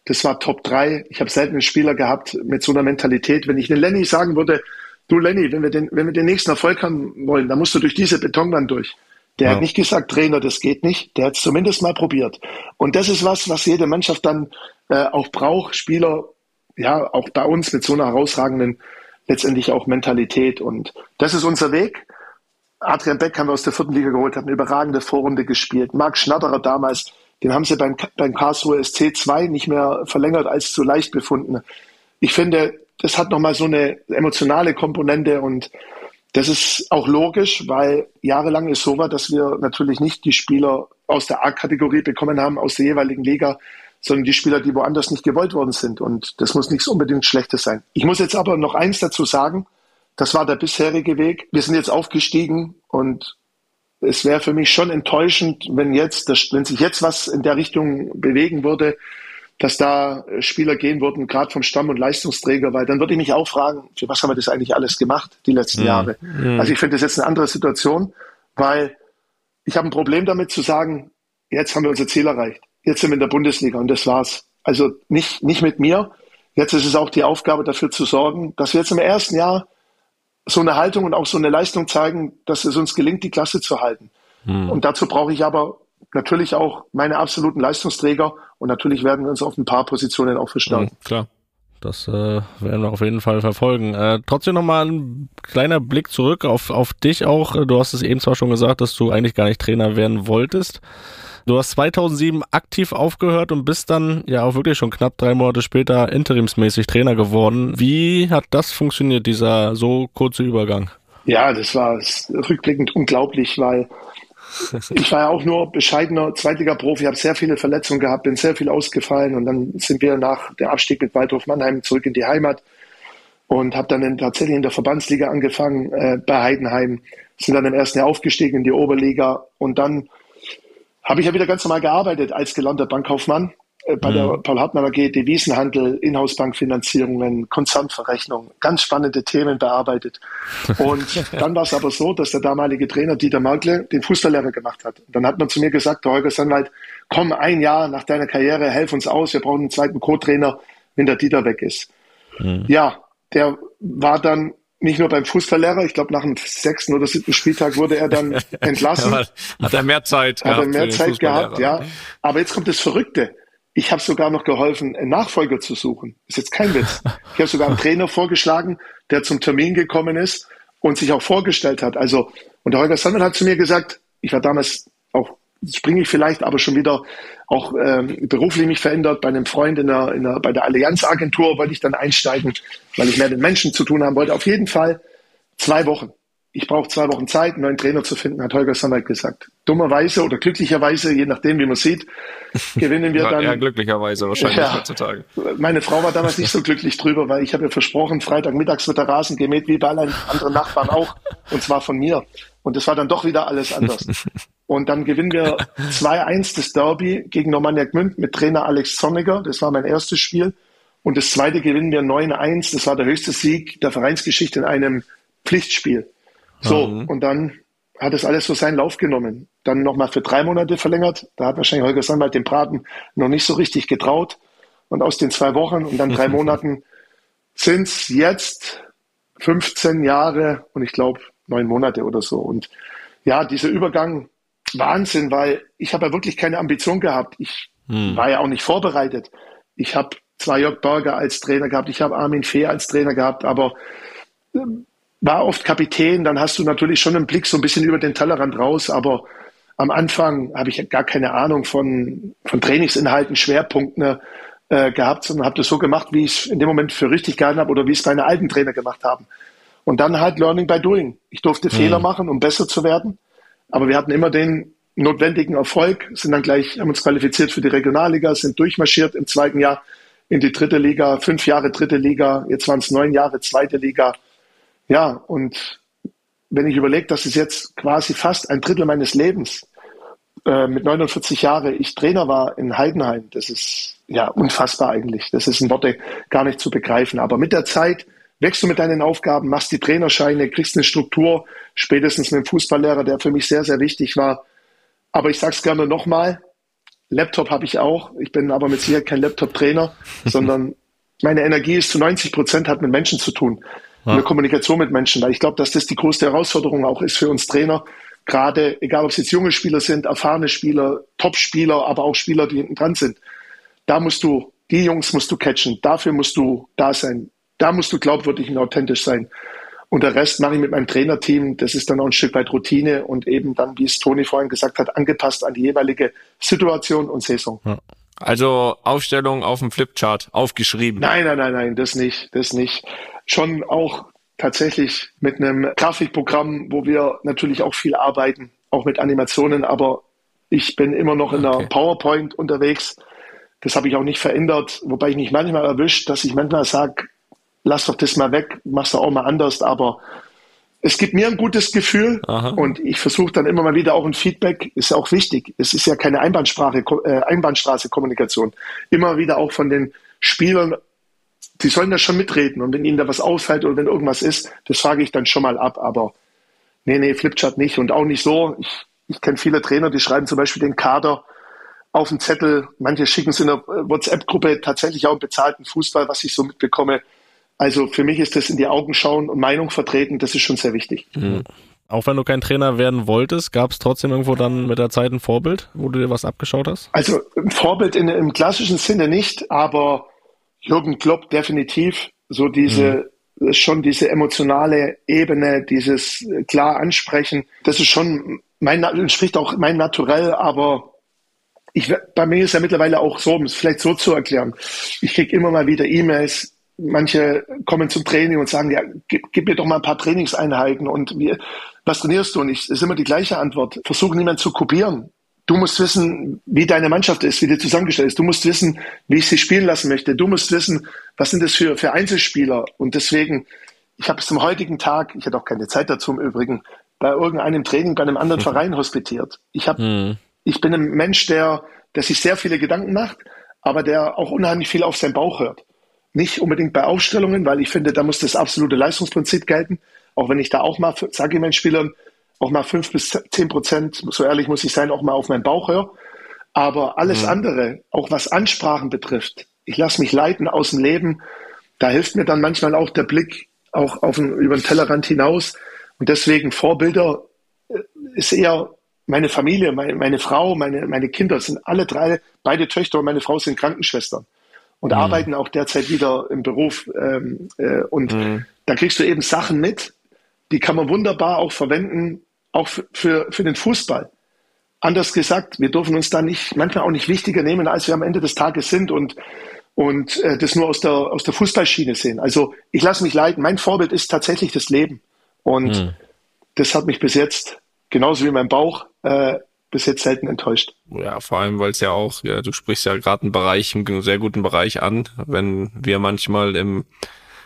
Speaker 4: das war Top 3. Ich habe selten einen Spieler gehabt mit so einer Mentalität. Wenn ich den Lenny sagen würde, du Lenny, wenn wir den, wenn wir den nächsten Erfolg haben wollen, dann musst du durch diese Betonwand durch. Der ja. hat nicht gesagt, Trainer, das geht nicht. Der hat es zumindest mal probiert. Und das ist was, was jede Mannschaft dann äh, auch braucht. Spieler ja, auch bei uns mit so einer herausragenden letztendlich auch Mentalität. Und das ist unser Weg. Adrian Beck haben wir aus der vierten Liga geholt, hat eine überragende Vorrunde gespielt. Marc Schnatterer damals, den haben sie beim, beim Karlsruhe SC 2 nicht mehr verlängert als zu leicht befunden. Ich finde, das hat nochmal so eine emotionale Komponente und das ist auch logisch, weil jahrelang ist so war, dass wir natürlich nicht die Spieler aus der A-Kategorie bekommen haben, aus der jeweiligen Liga, sondern die Spieler, die woanders nicht gewollt worden sind. Und das muss nichts unbedingt Schlechtes sein. Ich muss jetzt aber noch eins dazu sagen. Das war der bisherige Weg. Wir sind jetzt aufgestiegen und es wäre für mich schon enttäuschend, wenn jetzt, wenn sich jetzt was in der Richtung bewegen würde, dass da Spieler gehen würden, gerade vom Stamm- und Leistungsträger, weil dann würde ich mich auch fragen, für was haben wir das eigentlich alles gemacht die letzten mhm. Jahre? Mhm. Also ich finde das jetzt eine andere Situation, weil ich habe ein Problem damit zu sagen, jetzt haben wir unser Ziel erreicht. Jetzt sind wir in der Bundesliga und das war's. Also nicht, nicht mit mir. Jetzt ist es auch die Aufgabe dafür zu sorgen, dass wir jetzt im ersten Jahr so eine Haltung und auch so eine Leistung zeigen, dass es uns gelingt, die Klasse zu halten. Mhm. Und dazu brauche ich aber natürlich auch meine absoluten Leistungsträger und natürlich werden wir uns auf ein paar Positionen auch verstärken.
Speaker 5: Mhm, klar. Das äh, werden wir auf jeden Fall verfolgen. Äh, trotzdem nochmal ein kleiner Blick zurück auf, auf dich auch. Du hast es eben zwar schon gesagt, dass du eigentlich gar nicht Trainer werden wolltest. Du hast 2007 aktiv aufgehört und bist dann ja auch wirklich schon knapp drei Monate später interimsmäßig Trainer geworden. Wie hat das funktioniert, dieser so kurze Übergang?
Speaker 4: Ja, das war rückblickend unglaublich, weil ich war ja auch nur bescheidener Zweitliga-Profi, habe sehr viele Verletzungen gehabt, bin sehr viel ausgefallen und dann sind wir nach der Abstieg mit Waldhof Mannheim zurück in die Heimat und habe dann in, tatsächlich in der Verbandsliga angefangen äh, bei Heidenheim, sind dann im ersten Jahr aufgestiegen in die Oberliga und dann habe ich ja wieder ganz normal gearbeitet als gelernter Bankkaufmann äh, bei mhm. der Paul Hartmann AG, Devisenhandel, Inhouse-Bankfinanzierungen, Konzernverrechnung, ganz spannende Themen bearbeitet. Und (laughs) dann war es aber so, dass der damalige Trainer Dieter Merkle den Fußballlehrer gemacht hat. Dann hat man zu mir gesagt, der Holger Sandwald, komm ein Jahr nach deiner Karriere, helf uns aus, wir brauchen einen zweiten Co-Trainer, wenn der Dieter weg ist. Mhm. Ja, der war dann nicht nur beim Fußballlehrer, ich glaube nach dem sechsten oder siebten Spieltag wurde er dann (laughs) entlassen.
Speaker 3: hat er mehr Zeit
Speaker 4: gehabt. Hat er mehr Zeit gehabt, ja. Aber jetzt kommt das Verrückte. Ich habe sogar noch geholfen, einen Nachfolger zu suchen. Ist jetzt kein Witz. Ich habe sogar einen (laughs) Trainer vorgeschlagen, der zum Termin gekommen ist und sich auch vorgestellt hat. Also, und der Holger Sandmann hat zu mir gesagt, ich war damals auch, springe ich vielleicht, aber schon wieder auch ähm, beruflich mich verändert. Bei einem Freund in der, in der, bei der Allianz-Agentur wollte ich dann einsteigen, weil ich mehr mit Menschen zu tun haben wollte. Auf jeden Fall zwei Wochen ich brauche zwei Wochen Zeit, einen neuen Trainer zu finden, hat Holger Sandberg gesagt. Dummerweise oder glücklicherweise, je nachdem, wie man sieht, (laughs) gewinnen wir dann.
Speaker 3: Ja, glücklicherweise wahrscheinlich ja, heutzutage.
Speaker 4: Meine Frau war damals nicht so glücklich drüber, weil ich habe ihr versprochen, Freitagmittags wird der Rasen gemäht, wie bei allen anderen Nachbarn auch, und zwar von mir. Und es war dann doch wieder alles anders. (laughs) Und dann gewinnen wir (laughs) 2-1 das Derby gegen Normannia Gmünd mit Trainer Alex Zorniger. Das war mein erstes Spiel. Und das zweite gewinnen wir 9-1. Das war der höchste Sieg der Vereinsgeschichte in einem Pflichtspiel. So, mhm. und dann hat es alles so seinen Lauf genommen. Dann nochmal für drei Monate verlängert. Da hat wahrscheinlich Holger Sandwald dem Braten noch nicht so richtig getraut. Und aus den zwei Wochen und dann drei (laughs) Monaten sind es jetzt 15 Jahre und ich glaube neun Monate oder so. Und ja, dieser Übergang, Wahnsinn, weil ich habe ja wirklich keine Ambition gehabt. Ich hm. war ja auch nicht vorbereitet. Ich habe zwar Jörg Berger als Trainer gehabt, ich habe Armin Fee als Trainer gehabt, aber ähm, war oft Kapitän, dann hast du natürlich schon einen Blick so ein bisschen über den Tellerrand raus, aber am Anfang habe ich gar keine Ahnung von, von Trainingsinhalten, Schwerpunkten äh, gehabt, sondern habe das so gemacht, wie ich es in dem Moment für richtig gehalten habe oder wie es meine alten Trainer gemacht haben. Und dann halt Learning by Doing. Ich durfte mhm. Fehler machen, um besser zu werden, aber wir hatten immer den notwendigen Erfolg, sind dann gleich, haben uns qualifiziert für die Regionalliga, sind durchmarschiert im zweiten Jahr in die dritte Liga, fünf Jahre dritte Liga, jetzt waren es neun Jahre zweite Liga ja, und wenn ich überlege, dass es jetzt quasi fast ein Drittel meines Lebens äh, mit 49 Jahren ich Trainer war in Heidenheim, das ist ja unfassbar eigentlich. Das ist in Worte gar nicht zu begreifen. Aber mit der Zeit wächst du mit deinen Aufgaben, machst die Trainerscheine, kriegst eine Struktur, spätestens mit dem Fußballlehrer, der für mich sehr, sehr wichtig war. Aber ich sage es gerne nochmal, Laptop habe ich auch. Ich bin aber mit Sicherheit kein Laptop-Trainer, (laughs) sondern meine Energie ist zu 90 Prozent hat mit Menschen zu tun ja. eine Kommunikation mit Menschen, weil ich glaube, dass das die größte Herausforderung auch ist für uns Trainer. Gerade, egal ob es jetzt junge Spieler sind, erfahrene Spieler, Top-Spieler, aber auch Spieler, die hinten dran sind. Da musst du, die Jungs musst du catchen. Dafür musst du da sein. Da musst du glaubwürdig und authentisch sein. Und der Rest mache ich mit meinem Trainerteam. Das ist dann auch ein Stück weit Routine und eben dann, wie es Toni vorhin gesagt hat, angepasst an die jeweilige Situation und Saison. Ja.
Speaker 3: Also Aufstellung auf dem Flipchart aufgeschrieben.
Speaker 4: Nein, nein, nein, nein, das nicht, das nicht schon auch tatsächlich mit einem Grafikprogramm, wo wir natürlich auch viel arbeiten, auch mit Animationen, aber ich bin immer noch in der PowerPoint unterwegs. Das habe ich auch nicht verändert, wobei ich mich manchmal erwischt, dass ich manchmal sage, lass doch das mal weg, mach's doch auch mal anders, aber es gibt mir ein gutes Gefühl Aha. und ich versuche dann immer mal wieder auch ein Feedback, ist ja auch wichtig. Es ist ja keine Einbahnsprache, äh, Einbahnstraße Kommunikation. Immer wieder auch von den Spielern, die sollen da schon mitreden und wenn ihnen da was auffällt oder wenn irgendwas ist, das frage ich dann schon mal ab, aber nee, nee, Flipchart nicht und auch nicht so. Ich, ich kenne viele Trainer, die schreiben zum Beispiel den Kader auf den Zettel. Manche schicken es in der WhatsApp-Gruppe tatsächlich auch im bezahlten Fußball, was ich so mitbekomme. Also für mich ist das in die Augen schauen und Meinung vertreten, das ist schon sehr wichtig. Mhm.
Speaker 5: Auch wenn du kein Trainer werden wolltest, gab es trotzdem irgendwo dann mit der Zeit ein Vorbild, wo du dir was abgeschaut hast?
Speaker 4: Also ein Vorbild in, im klassischen Sinne nicht, aber Jürgen Klopp definitiv. So diese, mhm. schon diese emotionale Ebene, dieses klar ansprechen, das ist schon mein, entspricht auch mein Naturell, aber ich, bei mir ist ja mittlerweile auch so, um es vielleicht so zu erklären. Ich kriege immer mal wieder E-Mails, manche kommen zum Training und sagen, ja, gib, gib, mir doch mal ein paar Trainingseinheiten und wie, was trainierst du? Und ich, ist immer die gleiche Antwort. Versuche niemand zu kopieren. Du musst wissen, wie deine Mannschaft ist, wie die zusammengestellt ist. Du musst wissen, wie ich sie spielen lassen möchte. Du musst wissen, was sind das für, für Einzelspieler. Und deswegen, ich habe es zum heutigen Tag, ich hatte auch keine Zeit dazu im Übrigen, bei irgendeinem Training bei einem anderen (laughs) Verein hospitiert. Ich habe, mhm. ich bin ein Mensch, der, der sich sehr viele Gedanken macht, aber der auch unheimlich viel auf seinen Bauch hört. Nicht unbedingt bei Aufstellungen, weil ich finde, da muss das absolute Leistungsprinzip gelten. Auch wenn ich da auch mal, sage ich meinen Spielern, auch mal fünf bis zehn Prozent, so ehrlich muss ich sein, auch mal auf meinen Bauch höre. Aber alles mhm. andere, auch was Ansprachen betrifft, ich lasse mich leiten aus dem Leben. Da hilft mir dann manchmal auch der Blick auch auf den, über den Tellerrand hinaus. Und deswegen Vorbilder äh, ist eher meine Familie, meine, meine Frau, meine, meine Kinder sind alle drei, beide Töchter und meine Frau sind Krankenschwestern und mhm. arbeiten auch derzeit wieder im Beruf. Ähm, äh, und mhm. da kriegst du eben Sachen mit, die kann man wunderbar auch verwenden, auch für, für den Fußball. Anders gesagt, wir dürfen uns da nicht, manchmal auch nicht wichtiger nehmen, als wir am Ende des Tages sind und, und äh, das nur aus der, aus der Fußballschiene sehen. Also ich lasse mich leiten. Mein Vorbild ist tatsächlich das Leben. Und mhm. das hat mich bis jetzt, genauso wie mein Bauch, äh, bis jetzt selten enttäuscht.
Speaker 3: Ja, vor allem, weil es ja auch, ja, du sprichst ja gerade einen Bereich, einen sehr guten Bereich an, wenn wir manchmal im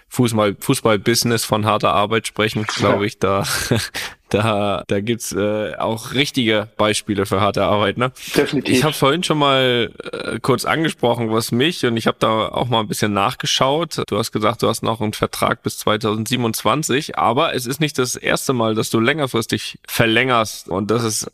Speaker 3: Fußball, Fußball-Business von harter Arbeit sprechen, glaube ich, da, (laughs) da, da gibt's äh, auch richtige Beispiele für harte Arbeit. Ne?
Speaker 4: Definitiv.
Speaker 3: Ich habe vorhin schon mal äh, kurz angesprochen, was mich und ich habe da auch mal ein bisschen nachgeschaut. Du hast gesagt, du hast noch einen Vertrag bis 2027, aber es ist nicht das erste Mal, dass du längerfristig verlängerst und das ist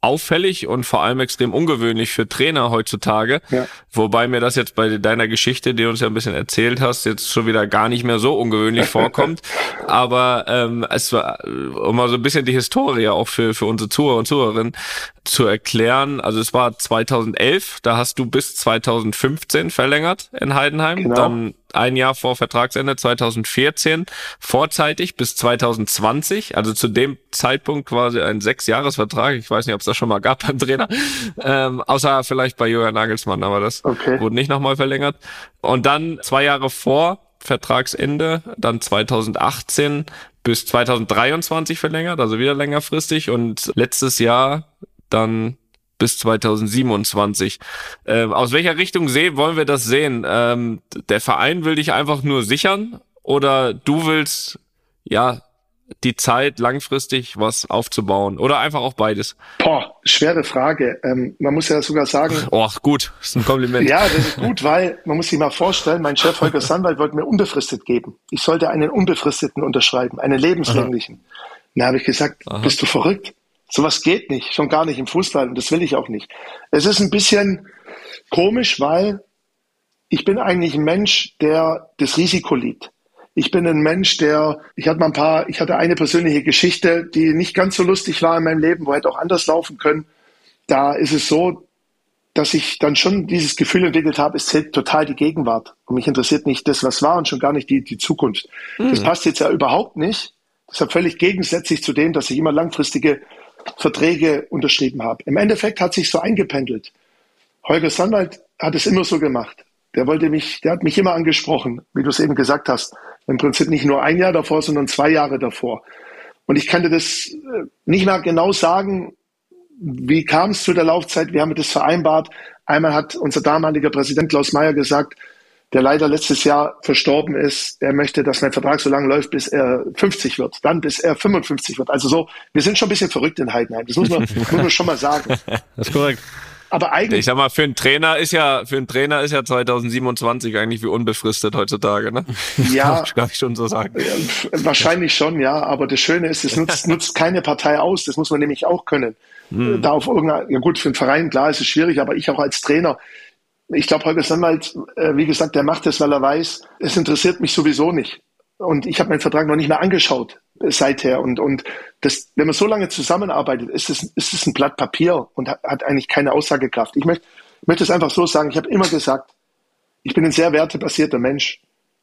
Speaker 3: auffällig und vor allem extrem ungewöhnlich für Trainer heutzutage. Ja. Wobei mir das jetzt bei deiner Geschichte, die du uns ja ein bisschen erzählt hast, jetzt schon wieder gar nicht mehr so ungewöhnlich (laughs) vorkommt. Aber ähm, es war, um mal so ein bisschen die Historie auch für, für unsere Zuhörer und Zuhörerinnen zu erklären. Also es war 2011, da hast du bis 2015 verlängert in Heidenheim. Genau. Dann ein Jahr vor Vertragsende 2014, vorzeitig bis 2020, also zu dem Zeitpunkt quasi ein Sechsjahresvertrag. Ich weiß nicht, ob es das schon mal gab (laughs) beim Trainer, ähm, außer vielleicht bei Jürgen Nagelsmann, aber das okay. wurde nicht nochmal verlängert. Und dann zwei Jahre vor Vertragsende, dann 2018 bis 2023 verlängert, also wieder längerfristig und letztes Jahr dann bis 2027. Ähm, aus welcher Richtung sehen, wollen wir das sehen? Ähm, der Verein will dich einfach nur sichern oder du willst ja die Zeit langfristig was aufzubauen oder einfach auch beides?
Speaker 4: Boah, schwere Frage. Ähm, man muss ja sogar sagen.
Speaker 3: Oh, gut, das ist ein Kompliment.
Speaker 4: ja, das ist gut, weil man muss sich mal vorstellen, mein Chef Holger Sandwald wollte mir unbefristet geben. Ich sollte einen unbefristeten unterschreiben, einen lebenslänglichen. Aha. Da habe ich gesagt, Aha. bist du verrückt? Sowas geht nicht, schon gar nicht im Fußball und das will ich auch nicht. Es ist ein bisschen komisch, weil ich bin eigentlich ein Mensch, der das Risiko liebt. Ich bin ein Mensch, der, ich hatte mal ein paar, ich hatte eine persönliche Geschichte, die nicht ganz so lustig war in meinem Leben, wo hätte auch anders laufen können. Da ist es so, dass ich dann schon dieses Gefühl entwickelt habe, es zählt total die Gegenwart. Und mich interessiert nicht das, was war und schon gar nicht die, die Zukunft. Mhm. Das passt jetzt ja überhaupt nicht. Deshalb völlig gegensätzlich zu dem, dass ich immer langfristige Verträge unterschrieben habe. Im Endeffekt hat sich so eingependelt. Holger Sandwald hat es immer so gemacht. Der wollte mich, der hat mich immer angesprochen, wie du es eben gesagt hast. Im Prinzip nicht nur ein Jahr davor, sondern zwei Jahre davor. Und ich kann dir das äh, nicht mehr genau sagen, wie kam es zu der Laufzeit, wir haben das vereinbart, Einmal hat unser damaliger Präsident Klaus Mayer gesagt, der leider letztes Jahr verstorben ist, er möchte, dass mein Vertrag so lange läuft, bis er 50 wird, dann bis er 55 wird. Also so, wir sind schon ein bisschen verrückt in Heidenheim. Das muss man, (laughs) muss man schon mal sagen. (laughs)
Speaker 5: Das ist korrekt.
Speaker 3: Aber eigentlich. Ich sag mal, für einen Trainer ist ja, für einen Trainer ist ja 2027 eigentlich wie unbefristet heutzutage, ne? (laughs)
Speaker 4: Ja.
Speaker 3: Kann ich schon so sagen.
Speaker 4: Wahrscheinlich schon, ja. Aber das Schöne ist, es nutzt, nutzt keine Partei aus. Das muss man nämlich auch können. Hm. Da auf irgendeiner, ja gut, für einen Verein, klar, ist es schwierig, aber ich auch als Trainer, ich glaube, Holger Sandwald, äh, wie gesagt, der macht das, weil er weiß, es interessiert mich sowieso nicht. Und ich habe meinen Vertrag noch nicht mehr angeschaut äh, seither. Und, und das, wenn man so lange zusammenarbeitet, ist es, ist es ein Blatt Papier und hat, hat eigentlich keine Aussagekraft. Ich möchte, möchte es einfach so sagen, ich habe immer gesagt, ich bin ein sehr wertebasierter Mensch.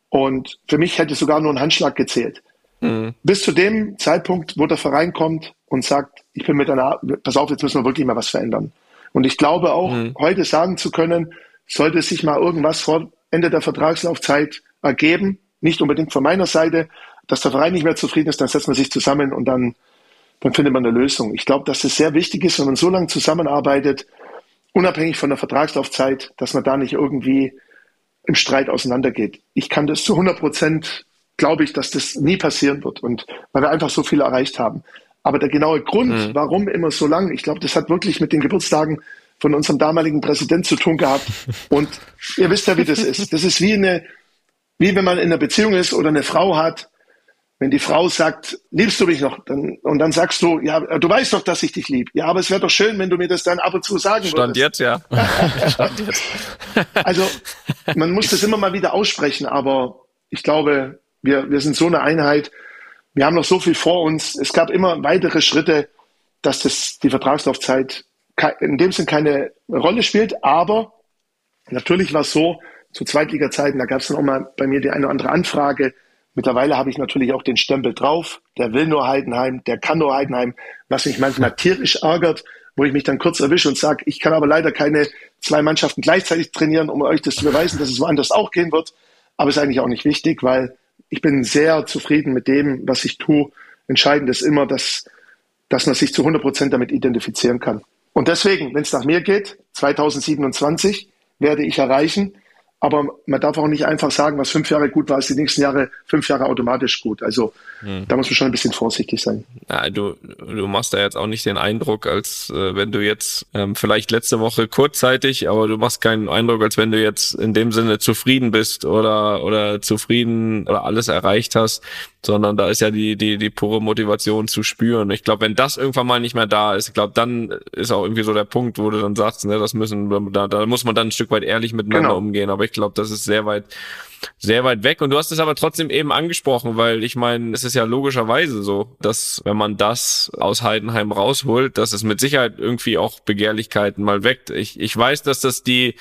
Speaker 4: Und für mich hätte sogar nur ein Handschlag gezählt. Mhm. Bis zu dem Zeitpunkt, wo der Verein kommt und sagt, ich bin mit einer, pass auf, jetzt müssen wir wirklich mal was verändern. Und ich glaube auch, mhm. heute sagen zu können, sollte sich mal irgendwas vor Ende der Vertragslaufzeit ergeben, nicht unbedingt von meiner Seite, dass der Verein nicht mehr zufrieden ist, dann setzt man sich zusammen und dann, dann findet man eine Lösung. Ich glaube, dass es sehr wichtig ist, wenn man so lange zusammenarbeitet, unabhängig von der Vertragslaufzeit, dass man da nicht irgendwie im Streit auseinandergeht. Ich kann das zu 100 Prozent, glaube ich, dass das nie passieren wird und weil wir einfach so viel erreicht haben. Aber der genaue Grund, mhm. warum immer so lang, ich glaube, das hat wirklich mit den Geburtstagen von unserem damaligen Präsident zu tun gehabt. Und ihr wisst ja, wie das ist. Das ist wie eine, wie wenn man in einer Beziehung ist oder eine Frau hat. Wenn die Frau sagt, liebst du mich noch? Dann, und dann sagst du, ja, du weißt doch, dass ich dich lieb. Ja, aber es wäre doch schön, wenn du mir das dann ab und zu sagen
Speaker 3: Stand
Speaker 4: würdest.
Speaker 3: jetzt, ja. (laughs)
Speaker 4: Stand jetzt. Also, man muss das immer mal wieder aussprechen, aber ich glaube, wir, wir sind so eine Einheit. Wir haben noch so viel vor uns. Es gab immer weitere Schritte, dass das, die Vertragslaufzeit in dem Sinn keine Rolle spielt, aber natürlich war es so, zu Zweitliga-Zeiten, da gab es dann auch mal bei mir die eine oder andere Anfrage. Mittlerweile habe ich natürlich auch den Stempel drauf. Der will nur Heidenheim, der kann nur Heidenheim, was mich manchmal tierisch ärgert, wo ich mich dann kurz erwische und sage, ich kann aber leider keine zwei Mannschaften gleichzeitig trainieren, um euch das zu beweisen, dass es woanders auch gehen wird. Aber ist eigentlich auch nicht wichtig, weil ich bin sehr zufrieden mit dem, was ich tue. Entscheidend ist immer, dass, dass man sich zu 100 Prozent damit identifizieren kann. Und deswegen, wenn es nach mir geht, 2027 werde ich erreichen, aber man darf auch nicht einfach sagen, was fünf Jahre gut war, ist die nächsten Jahre fünf Jahre automatisch gut. Also hm. da muss man schon ein bisschen vorsichtig sein.
Speaker 3: Ja, du, du machst da jetzt auch nicht den Eindruck, als äh, wenn du jetzt ähm, vielleicht letzte Woche kurzzeitig, aber du machst keinen Eindruck, als wenn du jetzt in dem Sinne zufrieden bist oder oder zufrieden oder alles erreicht hast, sondern da ist ja die die die pure Motivation zu spüren. Ich glaube, wenn das irgendwann mal nicht mehr da ist, ich glaube, dann ist auch irgendwie so der Punkt, wo du dann sagst, ne, das müssen da, da muss man dann ein Stück weit ehrlich miteinander genau. umgehen. Aber ich glaube, das ist sehr weit, sehr weit weg. Und du hast es aber trotzdem eben angesprochen, weil ich meine, es ist ja logischerweise so, dass wenn man das aus Heidenheim rausholt, dass es mit Sicherheit irgendwie auch Begehrlichkeiten mal weckt. Ich, ich weiß, dass das die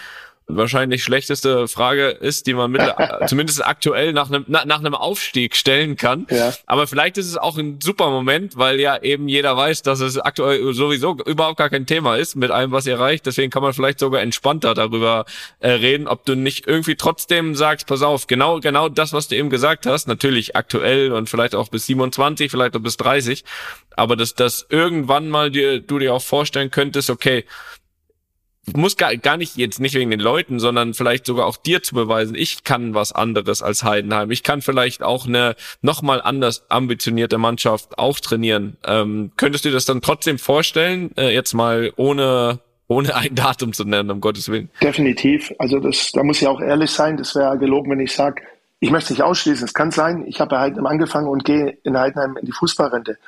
Speaker 3: wahrscheinlich schlechteste Frage ist, die man mit, (laughs) zumindest aktuell nach einem, nach, nach einem Aufstieg stellen kann. Ja. Aber vielleicht ist es auch ein super Moment, weil ja eben jeder weiß, dass es aktuell sowieso überhaupt gar kein Thema ist mit allem, was ihr erreicht. Deswegen kann man vielleicht sogar entspannter darüber äh, reden, ob du nicht irgendwie trotzdem sagst, pass auf, genau, genau das, was du eben gesagt hast, natürlich aktuell und vielleicht auch bis 27, vielleicht auch bis 30, aber dass das irgendwann mal dir, du dir auch vorstellen könntest, okay, muss gar, gar nicht jetzt nicht wegen den Leuten, sondern vielleicht sogar auch dir zu beweisen, ich kann was anderes als Heidenheim. Ich kann vielleicht auch eine nochmal anders ambitionierte Mannschaft auch trainieren. Ähm, könntest du dir das dann trotzdem vorstellen, äh, jetzt mal ohne ohne ein Datum zu nennen, um Gottes Willen?
Speaker 4: Definitiv. Also das, da muss ich auch ehrlich sein. Das wäre gelogen, wenn ich sage, ich möchte nicht ausschließen. Es kann sein, ich habe Heidenheim angefangen und gehe in Heidenheim in die Fußballrente.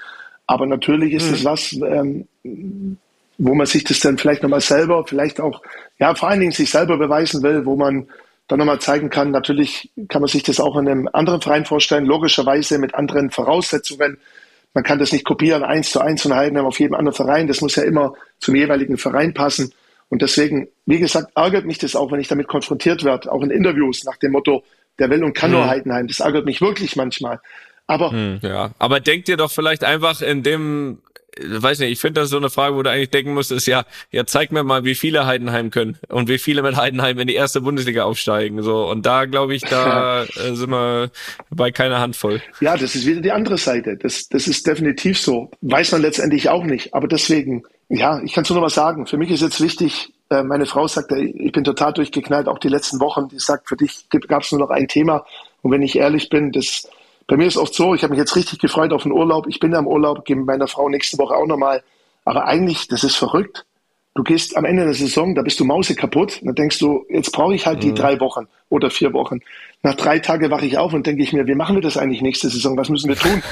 Speaker 4: Aber natürlich ist es hm. was, ähm, wo man sich das dann vielleicht nochmal selber, vielleicht auch, ja, vor allen Dingen sich selber beweisen will, wo man dann nochmal zeigen kann, natürlich kann man sich das auch in einem anderen Verein vorstellen, logischerweise mit anderen Voraussetzungen. Man kann das nicht kopieren, eins zu eins und halten auf jedem anderen Verein. Das muss ja immer zum jeweiligen Verein passen. Und deswegen, wie gesagt, ärgert mich das auch, wenn ich damit konfrontiert werde, auch in Interviews nach dem Motto, der will und kann mhm. nur Heidenheim. Das ärgert mich wirklich manchmal. Aber
Speaker 3: hm, ja, aber denkt ihr doch vielleicht einfach in dem weiß nicht, ich finde das so eine Frage, wo du eigentlich denken musst, ist ja, ja, zeig mir mal, wie viele Heidenheim können und wie viele mit Heidenheim in die erste Bundesliga aufsteigen. So, und da glaube ich, da (laughs) äh, sind wir bei keiner Handvoll.
Speaker 4: Ja, das ist wieder die andere Seite. Das, das ist definitiv so. Weiß man letztendlich auch nicht. Aber deswegen, ja, ich kann es nur noch mal sagen, für mich ist jetzt wichtig, Äh, meine Frau sagt, ich bin total durchgeknallt, auch die letzten Wochen. Die sagt, für dich gab es nur noch ein Thema. Und wenn ich ehrlich bin, das, bei mir ist oft so, ich habe mich jetzt richtig gefreut auf den Urlaub. Ich bin ja im Urlaub, gehe mit meiner Frau nächste Woche auch nochmal. Aber eigentlich, das ist verrückt. Du gehst am Ende der Saison, da bist du Mause kaputt. Dann denkst du, jetzt brauche ich halt die mhm. drei Wochen oder vier Wochen. Nach drei Tagen wache ich auf und denke ich mir, wie machen wir das eigentlich nächste Saison? Was müssen wir tun?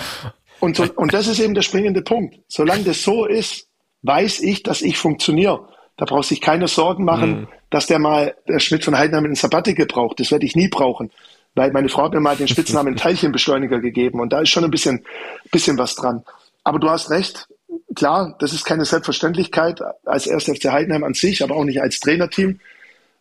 Speaker 4: (laughs) und, so, und das ist eben der springende Punkt. Solange das so ist, weiß ich, dass ich funktioniere. Da braucht sich keine Sorgen machen, mhm. dass der mal, der Schmidt von Heidenheim einen Sabbatical braucht. Das werde ich nie brauchen. Weil meine Frau hat mir mal den Spitznamen (laughs) Teilchenbeschleuniger gegeben und da ist schon ein bisschen, bisschen was dran. Aber du hast recht. Klar, das ist keine Selbstverständlichkeit als 1. FC Heidenheim an sich, aber auch nicht als Trainerteam.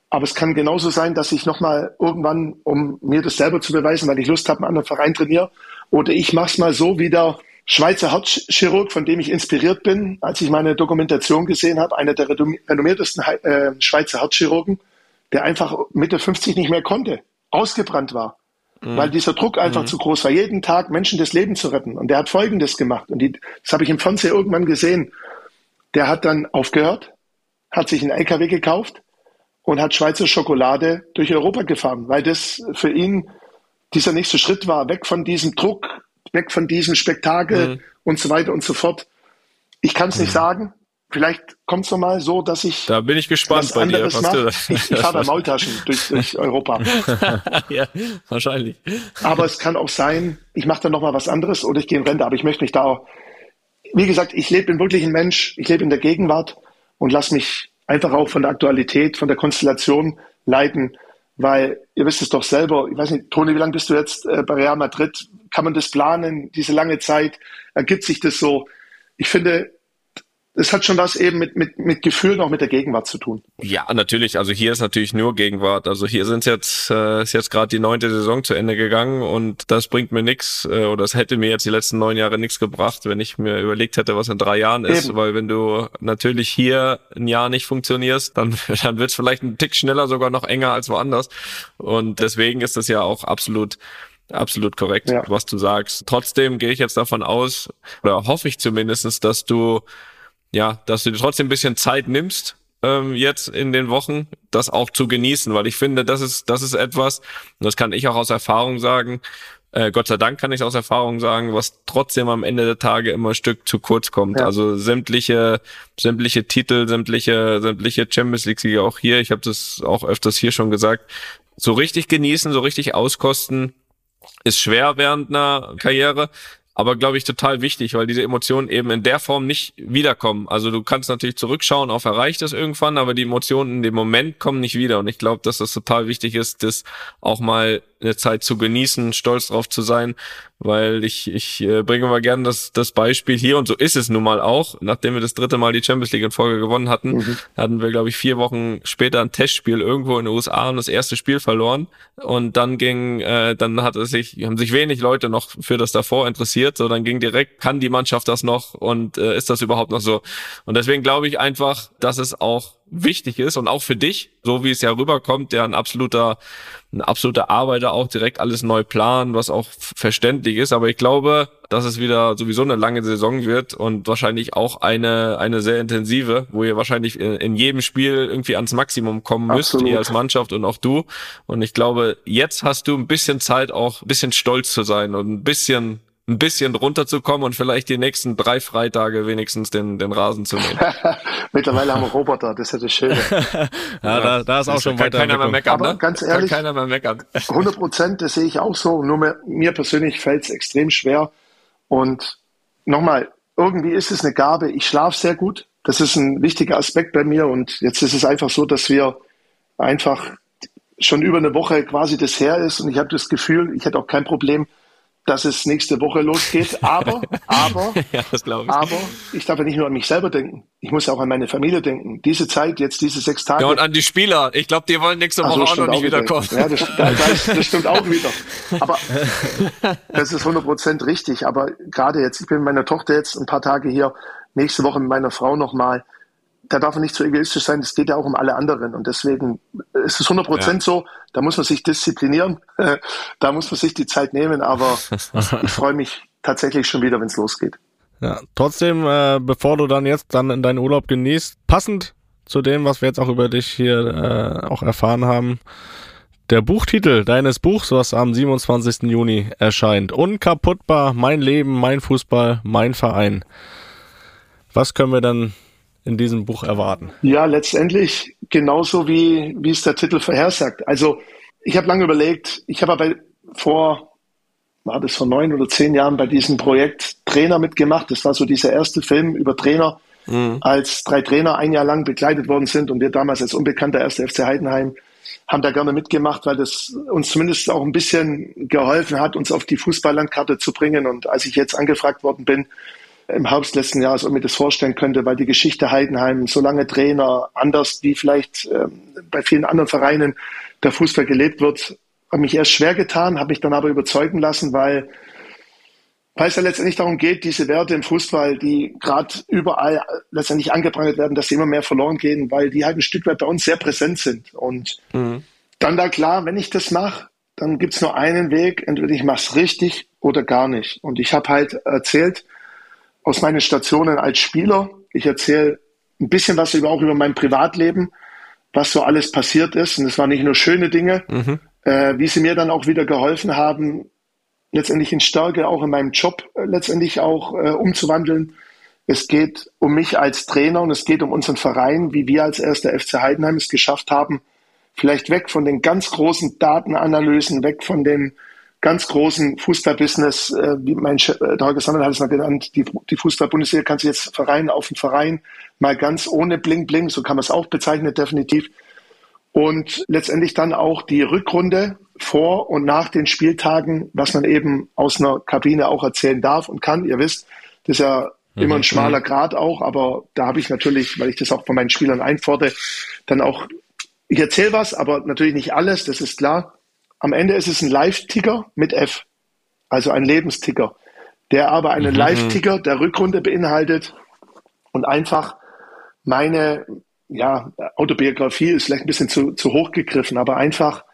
Speaker 4: Aber es kann genauso sein, dass ich nochmal irgendwann, um mir das selber zu beweisen, weil ich Lust habe, einen anderen Verein trainiere, oder ich mache es mal so wieder, Schweizer Herzchirurg, von dem ich inspiriert bin, als ich meine Dokumentation gesehen habe, einer der renommiertesten äh, Schweizer Herzchirurgen, der einfach Mitte 50 nicht mehr konnte, ausgebrannt war, mhm. weil dieser Druck einfach mhm. zu groß war, jeden Tag Menschen das Leben zu retten. Und der hat Folgendes gemacht, und die, das habe ich im Fernsehen irgendwann gesehen. Der hat dann aufgehört, hat sich einen LKW gekauft und hat Schweizer Schokolade durch Europa gefahren, weil das für ihn dieser nächste Schritt war, weg von diesem Druck, weg von diesem Spektakel mhm. und so weiter und so fort. Ich kann es nicht mhm. sagen. Vielleicht kommt es nochmal so, dass ich.
Speaker 3: Da bin ich gespannt was bei dir. Was
Speaker 4: du, ich ich fahre Maultaschen durch, durch Europa. (laughs)
Speaker 3: ja, wahrscheinlich.
Speaker 4: Aber es kann auch sein, ich mache dann nochmal was anderes oder ich gehe in Rente. Aber ich möchte mich da auch. Wie gesagt, ich lebe in wirklich ein Mensch. Ich lebe in der Gegenwart und lass mich einfach auch von der Aktualität, von der Konstellation leiten weil ihr wisst es doch selber, ich weiß nicht, Toni, wie lange bist du jetzt äh, bei Real Madrid? Kann man das planen, diese lange Zeit? Ergibt sich das so? Ich finde, es hat schon was eben mit, mit, mit Gefühlen auch mit der Gegenwart zu tun.
Speaker 3: Ja, natürlich. Also hier ist natürlich nur Gegenwart. Also hier sind jetzt, äh, ist jetzt gerade die neunte Saison zu Ende gegangen und das bringt mir nichts äh, oder es hätte mir jetzt die letzten neun Jahre nichts gebracht, wenn ich mir überlegt hätte, was in drei Jahren ist. Eben. Weil wenn du natürlich hier ein Jahr nicht funktionierst, dann, (laughs) dann wird es vielleicht ein Tick schneller, sogar noch enger als woanders. Und deswegen ist das ja auch absolut absolut korrekt, ja. was du sagst. Trotzdem gehe ich jetzt davon aus, oder hoffe ich zumindestens, dass du ja, dass du dir trotzdem ein bisschen Zeit nimmst, ähm, jetzt in den Wochen, das auch zu genießen, weil ich finde, das ist, das ist etwas, und das kann ich auch aus Erfahrung sagen, äh, Gott sei Dank kann ich aus Erfahrung sagen, was trotzdem am Ende der Tage immer ein Stück zu kurz kommt. Ja. Also sämtliche, sämtliche Titel, sämtliche, sämtliche Champions League-Siege auch hier, ich habe das auch öfters hier schon gesagt, so richtig genießen, so richtig auskosten, ist schwer während einer Karriere aber glaube ich total wichtig, weil diese Emotionen eben in der Form nicht wiederkommen. Also du kannst natürlich zurückschauen auf erreicht irgendwann, aber die Emotionen in dem Moment kommen nicht wieder. Und ich glaube, dass das total wichtig ist, das auch mal eine Zeit zu genießen, stolz drauf zu sein, weil ich, ich äh, bringe mal gerne das, das Beispiel hier und so ist es nun mal auch. Nachdem wir das dritte Mal die Champions League in Folge gewonnen hatten, mhm. hatten wir, glaube ich, vier Wochen später ein Testspiel irgendwo in den USA und das erste Spiel verloren. Und dann ging, äh, dann hat es sich, haben sich wenig Leute noch für das davor interessiert. So, dann ging direkt, kann die Mannschaft das noch und äh, ist das überhaupt noch so? Und deswegen glaube ich einfach, dass es auch wichtig ist und auch für dich, so wie es ja rüberkommt, der ein absoluter, ein absoluter Arbeiter auch direkt alles neu planen, was auch verständlich ist. Aber ich glaube, dass es wieder sowieso eine lange Saison wird und wahrscheinlich auch eine, eine sehr intensive, wo ihr wahrscheinlich in, in jedem Spiel irgendwie ans Maximum kommen müsst, Absolut. ihr als Mannschaft und auch du. Und ich glaube, jetzt hast du ein bisschen Zeit auch ein bisschen stolz zu sein und ein bisschen ein bisschen runterzukommen und vielleicht die nächsten drei Freitage wenigstens den, den Rasen zu nehmen. (laughs)
Speaker 4: Mittlerweile haben wir Roboter, das ist ja das Schöne. (laughs)
Speaker 5: ja, da, da ist auch schon weiter.
Speaker 3: Keiner mehr meckern,
Speaker 4: Aber
Speaker 3: ne?
Speaker 4: ganz ehrlich,
Speaker 3: kann keiner mehr meckern. (laughs)
Speaker 4: 100 Prozent, das sehe ich auch so. Nur mir, mir persönlich fällt es extrem schwer. Und nochmal, irgendwie ist es eine Gabe. Ich schlafe sehr gut. Das ist ein wichtiger Aspekt bei mir. Und jetzt ist es einfach so, dass wir einfach schon über eine Woche quasi das her ist. Und ich habe das Gefühl, ich hätte auch kein Problem, dass es nächste Woche losgeht. (laughs) Aber, aber,
Speaker 3: ja, ich.
Speaker 4: aber ich darf ja nicht nur an mich selber denken. Ich muss auch an meine Familie denken. Diese Zeit, jetzt diese sechs Tage.
Speaker 3: Ja, und an die Spieler. Ich glaube, die wollen nächste Woche also, auch noch nicht wiederkommen.
Speaker 4: Ja, das, das, das, stimmt auch wieder. Aber (laughs) das ist 100 Prozent richtig. Aber gerade jetzt, ich bin mit meiner Tochter jetzt ein paar Tage hier, nächste Woche mit meiner Frau nochmal da darf man nicht so egoistisch sein, es geht ja auch um alle anderen. Und deswegen ist es 100 Prozent ja. so, da muss man sich disziplinieren, (laughs) da muss man sich die Zeit nehmen, aber (laughs) ich freue mich tatsächlich schon wieder, wenn es losgeht.
Speaker 5: Ja, trotzdem, äh, bevor du dann jetzt dann in deinen Urlaub genießt, passend zu dem, was wir jetzt auch über dich hier äh, auch erfahren haben. Der Buchtitel deines Buchs, was am 27. Juni erscheint. Unkaputtbar, mein Leben, mein Fußball, mein Verein. Was können wir dann in diesem Buch erwarten?
Speaker 4: Ja, letztendlich genauso wie, wie es der Titel vorhersagt. Also ich habe lange überlegt, ich habe aber vor, war das vor neun oder zehn Jahren bei diesem Projekt Trainer mitgemacht. Das war so dieser erste Film über Trainer, mhm. als drei Trainer ein Jahr lang begleitet worden sind und wir damals als unbekannter erste FC Heidenheim haben da gerne mitgemacht, weil das uns zumindest auch ein bisschen geholfen hat, uns auf die Fußballlandkarte zu bringen. Und als ich jetzt angefragt worden bin, im Herbst letzten Jahres, ob mir das vorstellen könnte, weil die Geschichte Heidenheim, so lange Trainer, anders wie vielleicht äh, bei vielen anderen Vereinen der Fußball gelebt wird, habe mich erst schwer getan, habe mich dann aber überzeugen lassen, weil, weil es ja letztendlich darum geht, diese Werte im Fußball, die gerade überall letztendlich angeprangert werden, dass sie immer mehr verloren gehen, weil die halt ein Stück weit bei uns sehr präsent sind. Und mhm. dann da klar, wenn ich das mache, dann gibt es nur einen Weg, entweder ich mache es richtig oder gar nicht. Und ich habe halt erzählt, aus meinen Stationen als Spieler. Ich erzähle ein bisschen was über, auch über mein Privatleben, was so alles passiert ist. Und es waren nicht nur schöne Dinge, mhm. äh, wie sie mir dann auch wieder geholfen haben, letztendlich in Stärke auch in meinem Job äh, letztendlich auch äh, umzuwandeln. Es geht um mich als Trainer und es geht um unseren Verein, wie wir als erster FC Heidenheim es geschafft haben, vielleicht weg von den ganz großen Datenanalysen, weg von den ganz großen Fußballbusiness, äh, wie mein Chef, äh, Holger Sammel hat es mal genannt, die, die Fußball-Bundesliga kann sich jetzt Verein auf den Verein, mal ganz ohne Bling Bling, so kann man es auch bezeichnen, definitiv. Und letztendlich dann auch die Rückrunde vor und nach den Spieltagen, was man eben aus einer Kabine auch erzählen darf und kann. Ihr wisst, das ist ja mhm. immer ein schmaler mhm. Grad auch, aber da habe ich natürlich, weil ich das auch von meinen Spielern einfordere, dann auch, ich erzähle was, aber natürlich nicht alles, das ist klar. Am Ende ist es ein Live-Ticker mit F, also ein Lebensticker, der aber einen mhm. Live-Ticker der Rückrunde beinhaltet und einfach meine ja, Autobiografie ist vielleicht ein bisschen zu, zu hoch gegriffen, aber einfach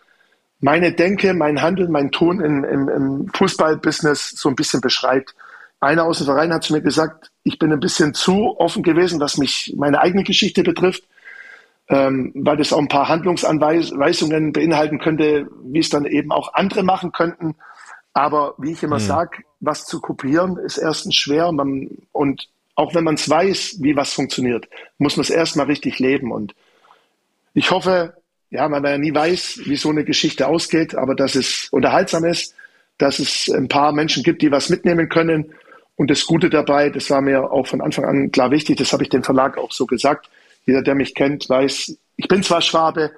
Speaker 4: meine Denke, mein Handeln, mein Tun im, im, im Fußballbusiness so ein bisschen beschreibt. Einer aus dem Verein hat zu mir gesagt, ich bin ein bisschen zu offen gewesen, was mich meine eigene Geschichte betrifft ähm, weil das auch ein paar Handlungsanweisungen beinhalten könnte, wie es dann eben auch andere machen könnten. Aber wie ich immer mhm. sage, was zu kopieren ist erstens schwer. Man, und auch wenn man es weiß, wie was funktioniert, muss man es erstmal richtig leben. Und ich hoffe, ja, weil man ja nie weiß, wie so eine Geschichte ausgeht, aber dass es unterhaltsam ist, dass es ein paar Menschen gibt, die was mitnehmen können. Und das Gute dabei, das war mir auch von Anfang an klar wichtig, das habe ich dem Verlag auch so gesagt, jeder, der mich kennt, weiß, ich bin zwar Schwabe,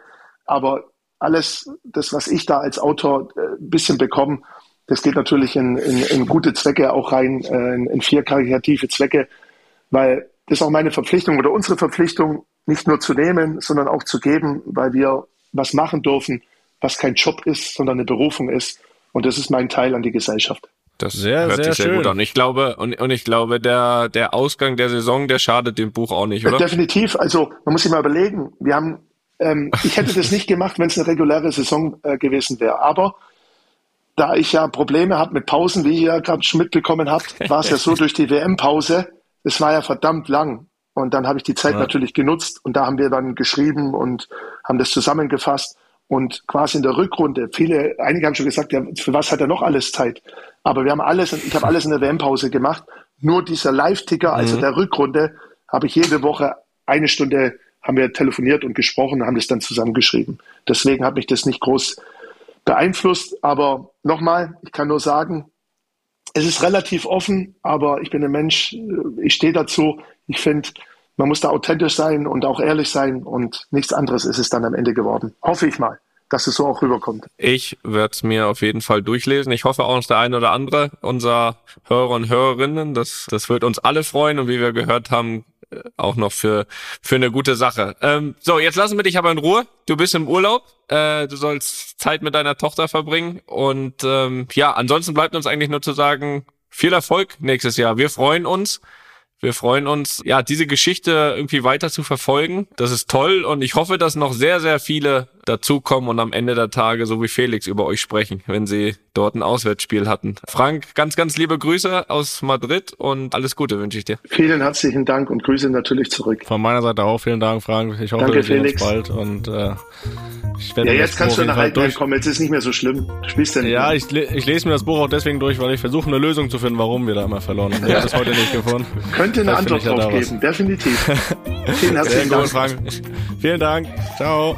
Speaker 4: aber alles, das, was ich da als Autor äh, ein bisschen bekomme, das geht natürlich in, in, in gute Zwecke auch rein, äh, in, in vier karitative Zwecke, weil das ist auch meine Verpflichtung oder unsere Verpflichtung, nicht nur zu nehmen, sondern auch zu geben, weil wir was machen dürfen, was kein Job ist, sondern eine Berufung ist. Und das ist mein Teil an die Gesellschaft.
Speaker 3: Das sehr, hört sehr sich sehr schön. gut an. Ich glaube, und, und ich glaube, der, der Ausgang der Saison, der schadet dem Buch auch nicht, oder?
Speaker 4: Definitiv. Also, man muss sich mal überlegen. Wir haben, ähm, ich hätte das nicht gemacht, wenn es eine reguläre Saison äh, gewesen wäre. Aber da ich ja Probleme habe mit Pausen, wie ihr gerade schon mitbekommen habt, war es ja so (laughs) durch die WM-Pause, es war ja verdammt lang. Und dann habe ich die Zeit ja. natürlich genutzt und da haben wir dann geschrieben und haben das zusammengefasst. Und quasi in der Rückrunde, viele, einige haben schon gesagt, ja, für was hat er noch alles Zeit? Aber wir haben alles, ich habe alles in der WM-Pause gemacht. Nur dieser Live-Ticker, also mhm. der Rückrunde, habe ich jede Woche eine Stunde haben wir telefoniert und gesprochen, haben das dann zusammengeschrieben. Deswegen hat mich das nicht groß beeinflusst. Aber nochmal, ich kann nur sagen, es ist relativ offen, aber ich bin ein Mensch, ich stehe dazu. Ich finde, man muss da authentisch sein und auch ehrlich sein und nichts anderes ist es dann am Ende geworden. Hoffe ich mal dass es so auch rüberkommt.
Speaker 3: Ich werde es mir auf jeden Fall durchlesen. Ich hoffe auch, dass der eine oder andere unserer Hörer und Hörerinnen, das, das wird uns alle freuen und wie wir gehört haben, äh, auch noch für, für eine gute Sache. Ähm, so, jetzt lassen wir dich aber in Ruhe. Du bist im Urlaub. Äh, du sollst Zeit mit deiner Tochter verbringen. Und ähm, ja, ansonsten bleibt uns eigentlich nur zu sagen, viel Erfolg nächstes Jahr. Wir freuen uns. Wir freuen uns, ja, diese Geschichte irgendwie weiter zu verfolgen. Das ist toll und ich hoffe, dass noch sehr, sehr viele dazukommen und am Ende der Tage so wie Felix über euch sprechen, wenn sie dort ein Auswärtsspiel hatten. Frank, ganz, ganz liebe Grüße aus Madrid und alles Gute wünsche ich dir.
Speaker 4: Vielen herzlichen Dank und Grüße natürlich zurück.
Speaker 5: Von meiner Seite auch vielen Dank, Frank. Ich hoffe, Danke, wir sehen uns bald und äh,
Speaker 4: ich werde Ja, jetzt kannst du nach Halbzeit kommen, jetzt ist nicht mehr so schlimm. Du spielst
Speaker 5: ja nicht Ja, ich, ich lese mir das Buch auch deswegen durch, weil ich versuche eine Lösung zu finden, warum wir da immer verloren haben. Ich habe es heute nicht gefunden.
Speaker 4: Könnte eine Antwort drauf geben, definitiv. (laughs) Vielen herzlichen Dank. Frank.
Speaker 5: Vielen Dank. Ciao.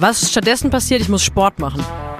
Speaker 6: Was stattdessen passiert, ich muss Sport machen.